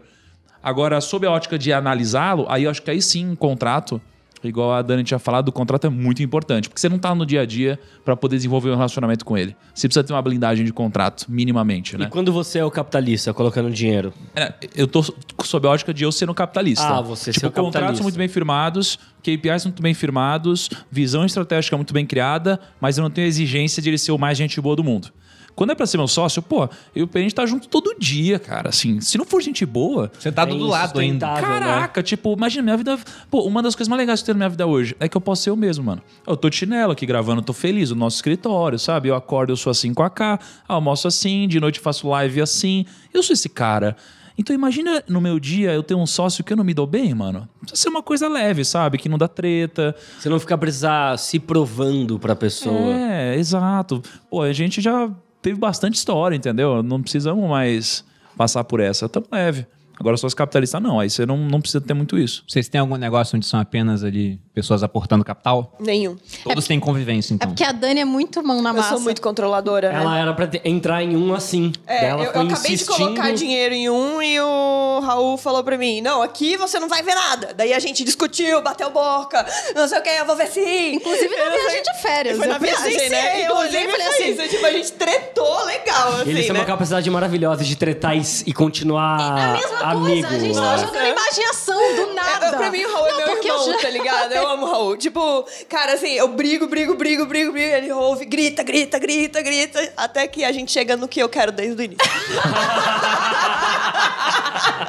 B: Agora, sob a ótica de analisá-lo, aí eu acho que aí sim, um contrato, igual a Dani tinha falado, o contrato é muito importante. Porque você não tá no dia a dia para poder desenvolver um relacionamento com ele. Você precisa ter uma blindagem de contrato, minimamente, né?
A: E quando você é o capitalista colocando dinheiro?
B: É, Eu tô sob a ótica de eu ser um capitalista.
A: Ah, você
B: tipo,
A: ser o
B: contratos
A: capitalista.
B: muito bem firmados, KPIs muito bem firmados, visão estratégica muito bem criada, mas eu não tenho a exigência de ele ser o mais gente boa do mundo. Quando é pra ser meu sócio, pô, eu e a gente tá junto todo dia, cara. Assim, se não for gente boa,
D: Você tá do
A: É
D: lado ainda.
A: né?
B: Caraca, tipo, imagina minha vida. Pô, uma das coisas mais legais de ter na minha vida hoje é que eu posso ser eu mesmo, mano. Eu tô de chinelo aqui gravando, tô feliz, o nosso escritório, sabe? Eu acordo, eu sou assim com a K, almoço assim, de noite faço live assim. Eu sou esse cara. Então imagina no meu dia eu ter um sócio que eu não me dou bem, mano. Precisa ser uma coisa leve, sabe? Que não dá treta.
A: Você não ficar precisar se provando pra pessoa.
B: É, exato. Pô, a gente já teve bastante história, entendeu? Não precisamos mais passar por essa. Tamo leve. Agora, só os capitalistas, não. Aí você não, não precisa ter muito isso.
D: Vocês têm algum negócio onde são apenas ali pessoas aportando capital?
E: Nenhum.
D: Todos têm convivência,
C: É
D: então.
C: porque a Dani é muito mão na
E: Eu
C: massa.
E: sou muito controladora, né?
A: Ela era pra ter- entrar em um assim.
E: É,
A: Ela
E: eu,
A: foi
E: eu acabei
A: insistindo.
E: de colocar dinheiro em um e o Raul falou pra mim: Não, aqui você não vai ver nada. Daí a gente discutiu, bateu boca, não sei o que, eu vou ver sim.
C: Inclusive na
E: Eu
C: viagem
E: sei-
C: de férias.
E: Foi na
C: eu
E: viagem, né?
C: Eu olhei e
E: Inclusive,
C: falei assim...
E: isso, tipo, a gente tretou legal, assim,
A: Eles têm
E: né?
A: uma capacidade maravilhosa de tretar e, e continuar
C: A mesma
A: amigo.
C: coisa, a gente tava jogando imaginação do nada.
E: É, pra mim, o Raul é
C: Não,
E: meu
C: porque eu
E: irmão,
C: já-
E: tá ligado? Eu amo o Raul. Tipo, cara, assim, eu brigo, brigo, brigo, brigo, brigo. Ele ouve, grita, grita, grita, grita. Até que a gente chega no que eu quero desde o início.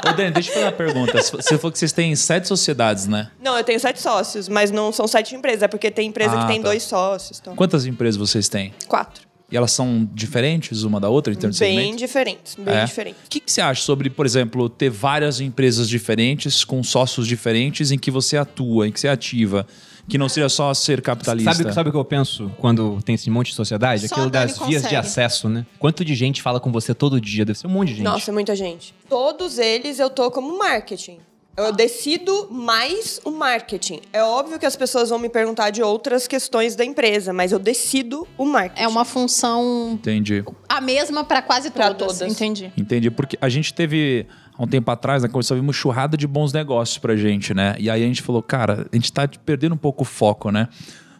B: Ô, Dani, deixa eu fazer uma pergunta. Você falou que vocês têm sete sociedades, né?
E: Não, eu tenho sete sócios, mas não são sete empresas. É porque tem empresa
B: Ah,
E: que tem
B: tá.
E: dois sócios. Então.
B: Quantas empresas vocês têm?
E: Quatro.
B: E elas são diferentes uma da outra em termos de
E: Bem
B: segmento?
E: diferentes, bem
B: É.
E: diferentes.
B: O que, que você acha sobre, por exemplo, ter várias empresas diferentes, com sócios diferentes, em que você atua, em que você ativa, que não seja só ser capitalista?
D: Sabe, sabe o que eu penso quando tem esse monte de sociedade?
C: Só
D: Aquilo das vias de
C: consegue.
D: acesso, né? Quanto de gente fala com você todo dia? Deve ser um monte de gente.
E: Nossa, é muita gente. Todos eles eu tô como marketing. Eu decido mais o marketing. É óbvio que as pessoas vão me perguntar de outras questões da empresa, mas eu decido o marketing.
C: É uma função
B: Entendi.
C: a mesma para quase
E: Pra
C: todas.
E: todas.
C: Entendi.
B: Entendi. Porque a gente teve, há um tempo atrás, né, começou a vir uma churrada de bons negócios pra gente, né? E aí a gente falou, cara, a gente tá perdendo um pouco o foco, né?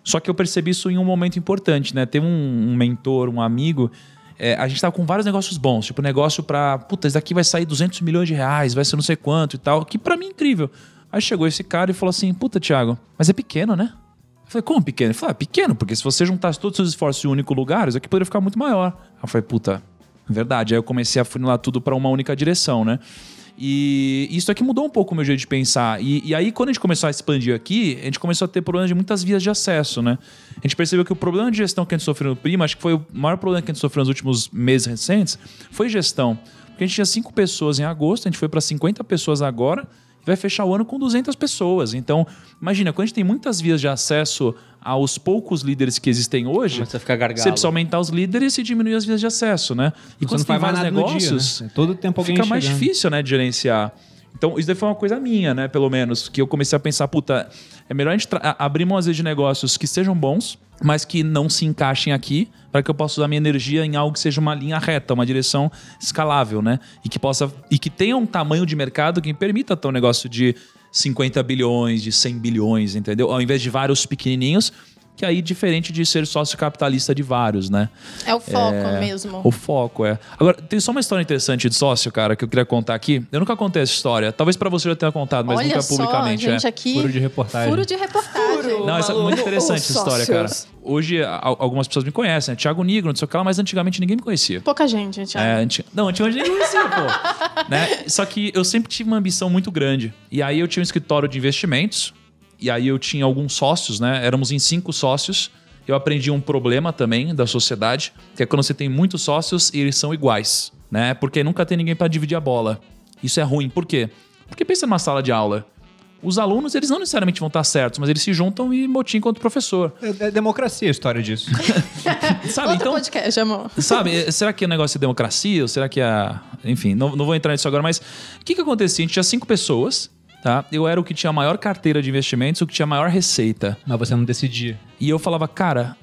B: Só que eu percebi isso em um momento importante, né? Teve um, um mentor, um amigo. É, a gente tava com vários negócios bons, tipo negócio pra, puta, isso daqui vai sair 200 milhões de reais, vai ser não sei quanto e tal, que pra mim é incrível. Aí chegou esse cara e falou assim: puta, Thiago, mas é pequeno, né? Eu falei, como pequeno? Ele falou, ah, pequeno, porque se você juntasse todos os seus esforços em um único lugar, isso aqui poderia ficar muito maior. Aí eu falei, puta, verdade. Aí eu comecei a funilar tudo pra uma única direção, né? E isso aqui mudou um pouco o meu jeito de pensar. E, e aí, quando a gente começou a expandir aqui, a gente começou a ter problemas de muitas vias de acesso, né? A gente percebeu que o problema de gestão que a gente sofreu no Prima, acho que foi o maior problema que a gente sofreu nos últimos meses recentes, foi gestão. Porque a gente tinha cinco pessoas em agosto, a gente foi para 50 pessoas agora, vai fechar o ano com 200 pessoas. Então, imagina, quando a gente tem muitas vias de acesso aos poucos líderes que existem hoje,
A: Começa a ficar gargalo.
B: você precisa aumentar os líderes e diminuir as vias de acesso, né? E quando você tem
D: faz mais
B: negócios,
D: dia, né? Todo tempo
B: fica mais
D: chegando.
B: difícil, né, de gerenciar. Então, isso daí foi uma coisa minha, né, pelo menos, que eu comecei a pensar, puta, é melhor a gente abrir uma vezes de negócios que sejam bons, mas que não se encaixem aqui, para que eu possa usar minha energia em algo que seja uma linha reta, uma direção escalável, né? E que possa e que tenha um tamanho de mercado que permita ter um negócio de 50 bilhões, de 100 bilhões, entendeu? Ao invés de vários pequenininhos, que aí diferente de ser sócio capitalista de vários, né?
C: É o foco mesmo.
B: O foco, é. Agora, tem só uma história interessante de sócio, cara, que eu queria contar aqui. Eu nunca contei essa história. Talvez pra você já tenha contado, mas
C: Olha
B: nunca
C: só,
B: publicamente.
C: gente,
B: é.
C: aqui.
D: Furo de reportagem.
C: Furo de reportagem.
B: Não, essa é muito interessante essa história, cara. Hoje, algumas pessoas me conhecem, né? Thiago Nigro, não sei o que lá, mas antigamente ninguém me conhecia.
C: Pouca gente, Thiago.
B: É, anti... Não, antigamente ninguém me conhecia, pô. né? Só que eu sempre tive uma ambição muito grande. E aí eu tinha um escritório de investimentos, e aí eu tinha alguns sócios, né? Éramos em cinco sócios. Eu aprendi um problema também da sociedade, que é quando você tem muitos sócios e eles são iguais, né? Porque nunca tem ninguém para dividir a bola. Isso é ruim. Por quê? Porque pensa numa sala de aula. Os alunos, eles não necessariamente vão estar certos, mas eles se juntam e motim contra o professor.
D: É, é democracia a história disso.
B: Sabe?
C: Outro
B: Então,
C: podcast, amor.
B: Sabe, será que é negócio de democracia? Ou será que é. Enfim, não, não vou entrar nisso agora, mas o que, que acontecia? A gente tinha cinco pessoas, tá? Eu era o que tinha a maior carteira de investimentos, o que tinha a maior receita.
D: Mas você não decidia.
B: E eu falava, cara,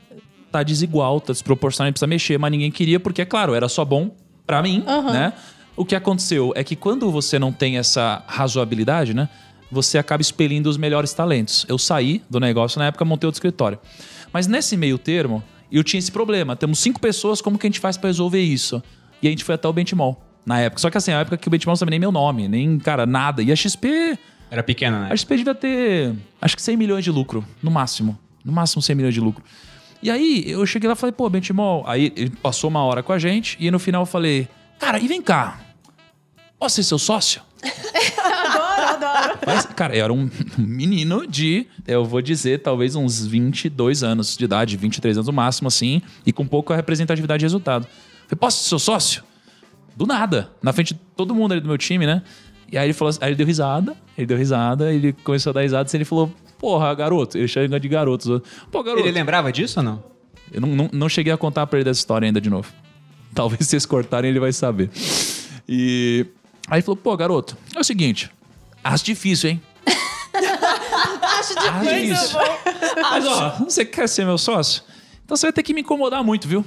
B: tá desigual, tá desproporcional, a gente precisa mexer, mas ninguém queria, porque, é claro, era só bom pra mim, né? O que aconteceu é que quando você não tem essa razoabilidade, né? Você acaba expelindo os melhores talentos. Eu saí do negócio na época, montei outro escritório. Mas nesse meio termo, eu tinha esse problema. Temos cinco pessoas, como que a gente faz pra resolver isso? E a gente foi até o Benchmall, na época. Só que assim, na época que o Benchmall não sabia nem meu nome, nem, cara, nada. E a XP
D: Era pequena, né?
B: a XP devia ter, acho que 100 milhões de lucro, no máximo. No máximo 100 milhões de lucro. E aí, eu cheguei lá e falei, pô, Benchimol. Aí ele passou uma hora com a gente e no final eu falei, cara, e vem cá. Posso ser seu sócio?
C: Adoro, adoro.
B: Mas, cara, eu era um menino de, eu vou dizer, talvez uns 22 anos de idade, 23 anos no máximo, assim, e com pouca representatividade de resultado. Falei, posso ser seu sócio? Do nada. Na frente de todo mundo ali do meu time, né? E aí ele falou, aí ele deu risada, ele deu risada, ele começou a dar risada, e ele falou, porra, garoto, ele chama de garoto. Pô, garoto.
D: Ele lembrava disso ou não?
B: Eu não, não, não cheguei a contar pra ele dessa história ainda de novo. Talvez vocês cortarem, ele vai saber. E aí ele falou, pô, garoto, é o seguinte, acho difícil, hein?
C: Acho
B: Acho difícil. Mas ó, você quer ser meu sócio? Então você vai ter que me incomodar muito, viu?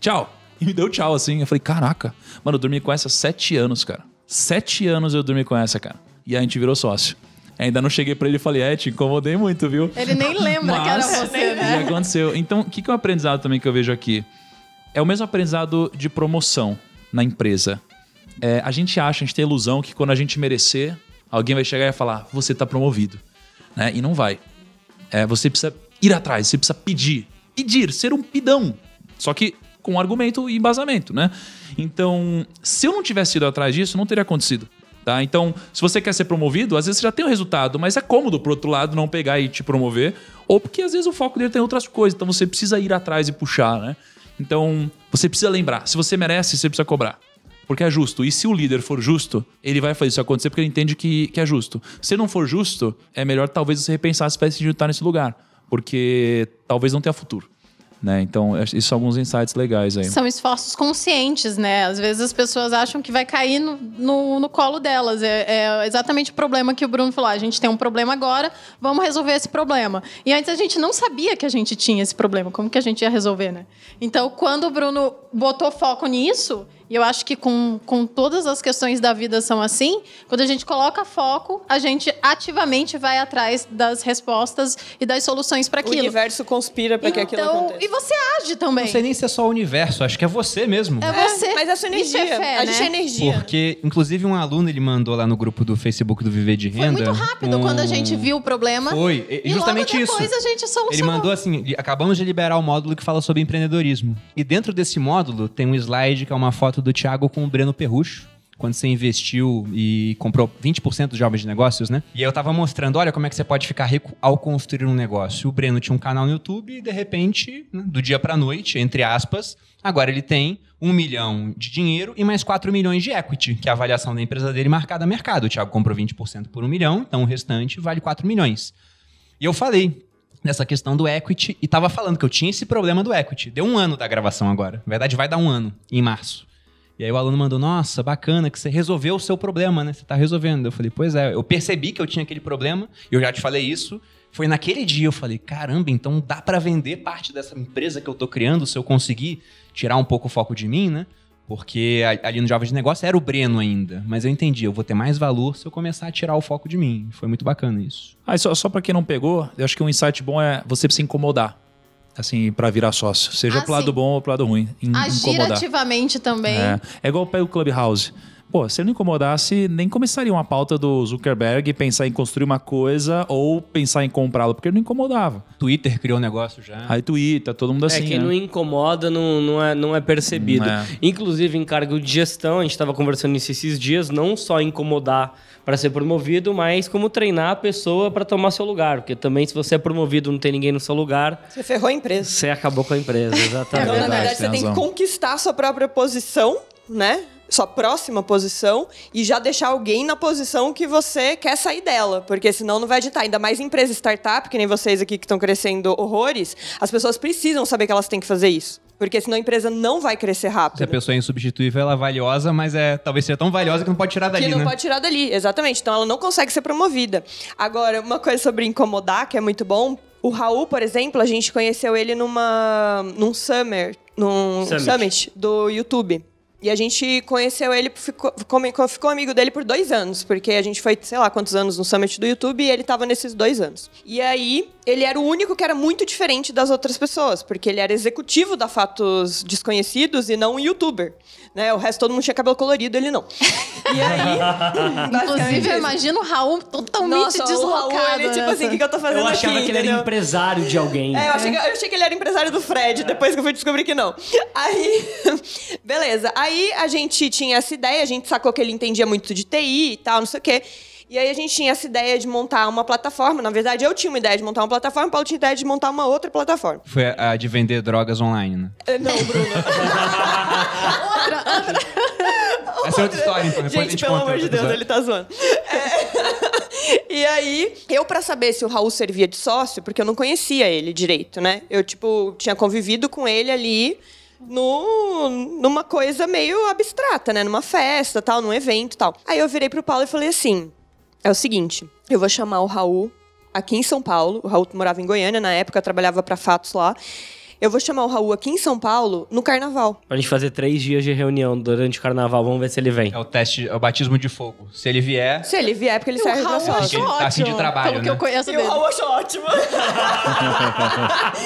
B: Tchau. E me deu tchau assim. Eu falei, caraca. Mano, eu dormi com essa sete anos, cara. Sete anos eu dormi com essa, cara. E a gente virou sócio. Ainda não cheguei pra ele e falei, é, te incomodei muito, viu?
C: Ele nem lembra que era
B: Mas
C: você, né?
B: aconteceu. Então, o que, que é o aprendizado também que eu vejo aqui? É o mesmo aprendizado de promoção na empresa. É, a gente acha, a gente tem a ilusão que quando a gente merecer, alguém vai chegar e falar, você tá promovido. Né? E não vai. É, você precisa ir atrás, você precisa pedir. Pedir, ser um pidão. Só que com argumento e embasamento, né? Então, se eu não tivesse ido atrás disso, não teria acontecido. Tá? Então, se você quer ser promovido, às vezes você já tem o resultado, mas é cômodo pro outro lado não pegar e te promover, ou porque às vezes o foco dele tem outras coisas, então você precisa ir atrás e puxar, né? Então, você precisa lembrar. Se você merece, você precisa cobrar. Porque é justo. E se o líder for justo, ele vai fazer isso acontecer porque ele entende que, que é justo. Se não for justo, é melhor talvez você repensar se faz sentido estar nesse lugar. Porque talvez não tenha futuro. Né? Então, isso são alguns insights legais aí.
C: São esforços conscientes, né? Às vezes as pessoas acham que vai cair no, no, no colo delas. É, é, exatamente o problema que o Bruno falou. "Ah, A gente tem um problema agora, vamos resolver esse problema. E antes a gente não sabia que a gente tinha esse problema. Como que a gente ia resolver, né? Então, quando o Bruno botou foco nisso, e eu acho que com, com todas as questões da vida são assim, quando a gente coloca foco, a gente ativamente vai atrás das respostas e das soluções para
E: O
C: aquilo.
E: universo conspira pra que aquilo
C: Então,
E: aconteça.
C: e você age também.
D: Não sei nem se é só o universo, acho que é você mesmo.
C: É você.
E: Mas é a sua
C: Isso
E: energia.
C: é fé,
E: a gente
C: né?
E: é energia.
D: Porque, inclusive, um aluno ele mandou lá no grupo do Facebook do Viver de
C: Foi
D: Renda.
C: muito rápido quando a gente
D: um-
C: viu o problema.
D: Foi, e-
C: E
D: justamente
C: logo
D: isso.
C: depois a gente solucionou.
D: Ele mandou assim: acabamos de liberar o módulo que fala sobre empreendedorismo. E dentro desse módulo tem um slide que é uma foto do Thiago com o Breno Perrucho. Quando você investiu e comprou 20% dos jovens de negócios, né? E aí eu tava mostrando, olha como é que você pode ficar rico ao construir um negócio. O Breno tinha um canal no YouTube e, de repente, né, do dia pra noite, entre aspas, agora ele tem um milhão de dinheiro e mais 4 milhões de equity, que é a avaliação da empresa dele marcada a mercado. O Thiago comprou 20% por um milhão, então o restante vale 4 milhões. E eu falei nessa questão do equity e tava falando que eu tinha esse problema do equity. Deu um ano da gravação agora. Na verdade, vai dar um ano, em março. E aí o aluno mandou, nossa, bacana que você resolveu o seu problema, né? Você tá resolvendo. Eu falei, pois é, eu percebi que eu tinha aquele problema, e eu já te falei isso. Foi naquele dia eu falei, caramba, então dá pra vender parte dessa empresa que eu tô criando se eu conseguir tirar um pouco o foco de mim, né? Porque ali no Jovem de Negócio era o Breno ainda. Mas eu entendi, eu vou ter mais valor se eu começar a tirar o foco de mim. Foi muito bacana isso.
B: Ah, só, só pra quem não pegou, eu acho que um insight bom é você se incomodar. Assim, pra virar sócio. Seja
C: Ah,
B: pro lado
C: sim.
B: bom ou pro lado ruim. In-
C: Agir
B: incomodar.
C: ativamente também.
B: É, é igual pega o Clubhouse. Pô, se ele não incomodasse, nem começaria uma pauta do Zuckerberg e pensar em construir uma coisa ou pensar em comprá-lo, porque ele não incomodava.
D: Twitter criou um negócio já.
B: Aí Twitter, todo mundo assim.
A: é, quem
B: né?
A: não incomoda não, não, é, não é percebido.
B: Não é.
A: Inclusive, em cargo de gestão, a gente estava conversando nisso esses dias, não só incomodar para ser promovido, mas como treinar a pessoa para tomar seu lugar. Porque também, se você é promovido e não tem ninguém no seu lugar,
E: Você ferrou a empresa.
A: você acabou com a empresa. Exatamente.
E: Então, na
B: verdade,
E: você
B: tem
E: tem que conquistar a sua própria posição, né? Sua próxima posição e já deixar alguém na posição que você quer sair dela, porque senão não vai adiantar. Ainda mais em empresa startup, que nem vocês aqui que estão crescendo horrores, as pessoas precisam saber que elas têm que fazer isso. Porque senão a empresa não vai crescer
D: Se a
E: rápido.
D: pessoa é insubstituível, ela é valiosa, mas é talvez seja tão valiosa que não pode tirar dali,
E: que não
D: né?
E: pode tirar dali, exatamente. Então ela não consegue ser promovida. Agora, uma coisa sobre incomodar, que é muito bom. O Raul, por exemplo, a gente conheceu ele numa num summer, num
A: Summit.
E: summit, do YouTube. E a gente conheceu ele, ficou, ficou, amigo dele por dois anos, porque a gente foi, sei lá, quantos anos no Summit do YouTube e ele tava nesses dois anos. E aí, ele era o único que era muito diferente das outras pessoas, porque ele era executivo da Fatos Desconhecidos e não um youtuber. Né? O resto todo mundo tinha cabelo colorido, ele não. E aí.
C: Inclusive, eu imagino o Raul totalmente
E: Nossa, o
C: deslocado.
E: Raul, ele, tipo assim, o que, que eu tô fazendo
A: Eu achava
E: aqui,
A: que ele era
E: entendeu?
A: empresário de alguém.
E: É, eu achei, que, eu achei que ele era empresário do Fred, depois que eu fui descobrir que não. Aí, beleza. Aí a gente tinha essa ideia, a gente sacou que ele entendia muito de TI e tal, não sei o quê. E aí a gente tinha essa ideia de montar uma plataforma. Na verdade, eu tinha uma ideia de montar uma plataforma, o Paulo tinha ideia de montar uma outra plataforma.
D: Foi a de vender drogas online, né?
E: Eh, Não, Bruno.
D: Essa é outra história, então. Depois a
E: Gente,
D: gente
E: pelo amor de Deus, ele tá zoando. É. E aí, eu pra saber se o Raul servia de sócio, porque eu não conhecia ele direito, né? Eu, tipo, tinha convivido com ele ali no, numa coisa meio abstrata, né? Numa festa, tal, num evento tal. Aí eu virei pro Paulo e falei assim: é o seguinte, eu vou chamar o Raul aqui em São Paulo. O Raul morava em Goiânia, na época trabalhava pra Fatos lá. Eu vou chamar o Raul aqui em São Paulo no carnaval.
A: Pra gente fazer três dias de reunião durante o carnaval, vamos ver se ele vem.
D: É o teste, é o batismo de fogo. Se ele vier,
E: Se ele vier, porque ele
C: E
E: pra
C: Raul
E: sócio.
C: achou
D: ele tá assim de
C: ótimo,
D: trabalho,
C: Pelo que
D: né?
C: eu conheço
E: E
C: dele.
E: o Raul achou ótimo.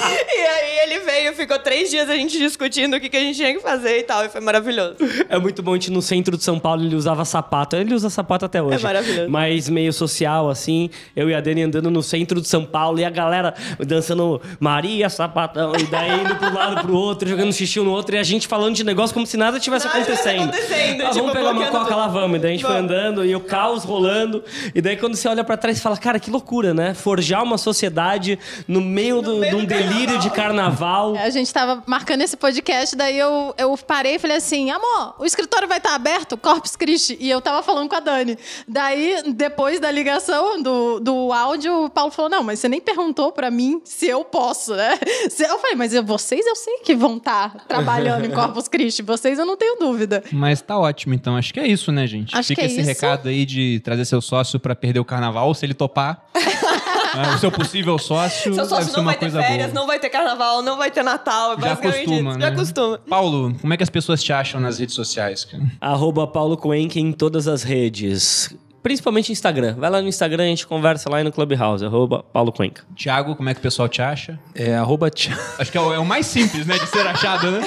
E: e aí ele veio, ficou três dias a gente discutindo o que, que a gente tinha que fazer e tal. E foi maravilhoso.
A: É muito bom, a gente no centro de São Paulo, ele usava sapato. Ele usa sapato até hoje.
E: É maravilhoso.
A: Mas meio social, assim. Eu e a Dani andando no centro de São Paulo e a galera dançando Maria Sapatão. E daí Aí indo pro lado pro outro, jogando xixi no outro, e a gente falando de negócio como se nada tivesse
E: Nada tivesse
A: acontecendo.
E: acontecendo,
A: Ah,
E: tipo,
A: vamos pegar uma coca lá, vamos. E daí a gente foi
E: Vamos.
A: andando e o caos rolando. E daí quando você olha pra trás, você fala, cara, que loucura, né? Forjar uma sociedade no meio, do,
E: meio
A: de um
E: do
A: delírio de carnaval.
C: A gente tava marcando esse podcast, daí eu, eu parei e falei assim: amor, o escritório vai estar aberto, Corpus Christi. E eu tava falando com a Dani. Daí, depois da ligação do, do áudio, o Paulo falou: não, mas você nem perguntou pra mim se eu posso, né? Eu falei, mas vocês eu sei que vão estar trabalhando em Corpus Christi, vocês eu não tenho dúvida.
D: Mas tá ótimo, então. Acho que é isso, né, gente?
C: Acho
D: Fica
C: que é
D: esse
C: isso.
D: recado aí de trazer seu sócio pra perder o carnaval, se ele topar. né, o seu possível sócio.
E: Seu
D: deve
E: sócio
D: ser
E: não
D: uma
E: vai ter férias,
D: boa.
E: não vai ter carnaval, não vai ter Natal. É
D: Já
E: isso.
D: né?
E: Já acostuma.
D: Paulo, como é que as pessoas te acham nas redes sociais? cara?
A: Arroba Paulo Coenque em todas as redes. Principalmente Instagram. Vai lá no Instagram, a gente conversa lá no Clubhouse. Arroba Paulo Coenca.
D: Tiago, como é que o pessoal te acha?
B: É arroba Thi-
D: Acho que é o, é o mais simples, né, de ser achado, né?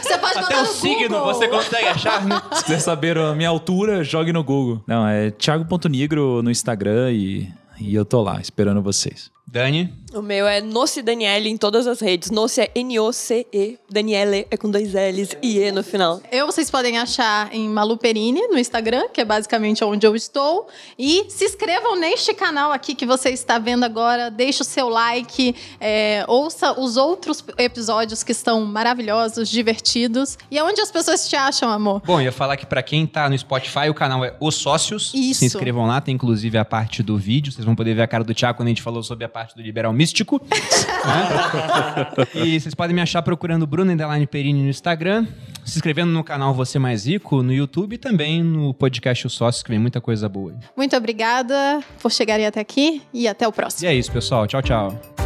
C: Você pode
D: Até
C: mandar
D: o
C: no
D: signo
C: Google.
D: você consegue achar, né?
B: Se quiser saber a minha altura, jogue no Google. Não, é thiago.nigro no Instagram e, e eu tô lá esperando vocês.
D: Dani,
E: O meu é Noce Daniele em todas as redes. Noce é N-O-C-E. Daniele é com dois L's e E no final.
C: Eu vocês podem achar em Malu Perini no Instagram, que é basicamente onde eu estou. E se inscrevam neste canal aqui que você está vendo agora. Deixe o seu like, é, ouça os outros episódios que estão maravilhosos, divertidos. E aonde as pessoas te acham, amor?
D: Bom, eu ia falar que pra quem tá no Spotify, o canal é Os Sócios.
C: Isso.
D: Se inscrevam lá, tem inclusive a parte do vídeo. Vocês vão poder ver a cara do Thiago quando a gente falou sobre a parte do liberal místico. né? E vocês podem me achar procurando Bruno Underline Perini no Instagram. Se inscrevendo no canal Você Mais Rico no YouTube e também no podcast Os Sócios, que vem muita coisa boa.
C: Muito obrigada por chegarem até aqui e até o próximo.
D: E é isso, pessoal. Tchau, tchau.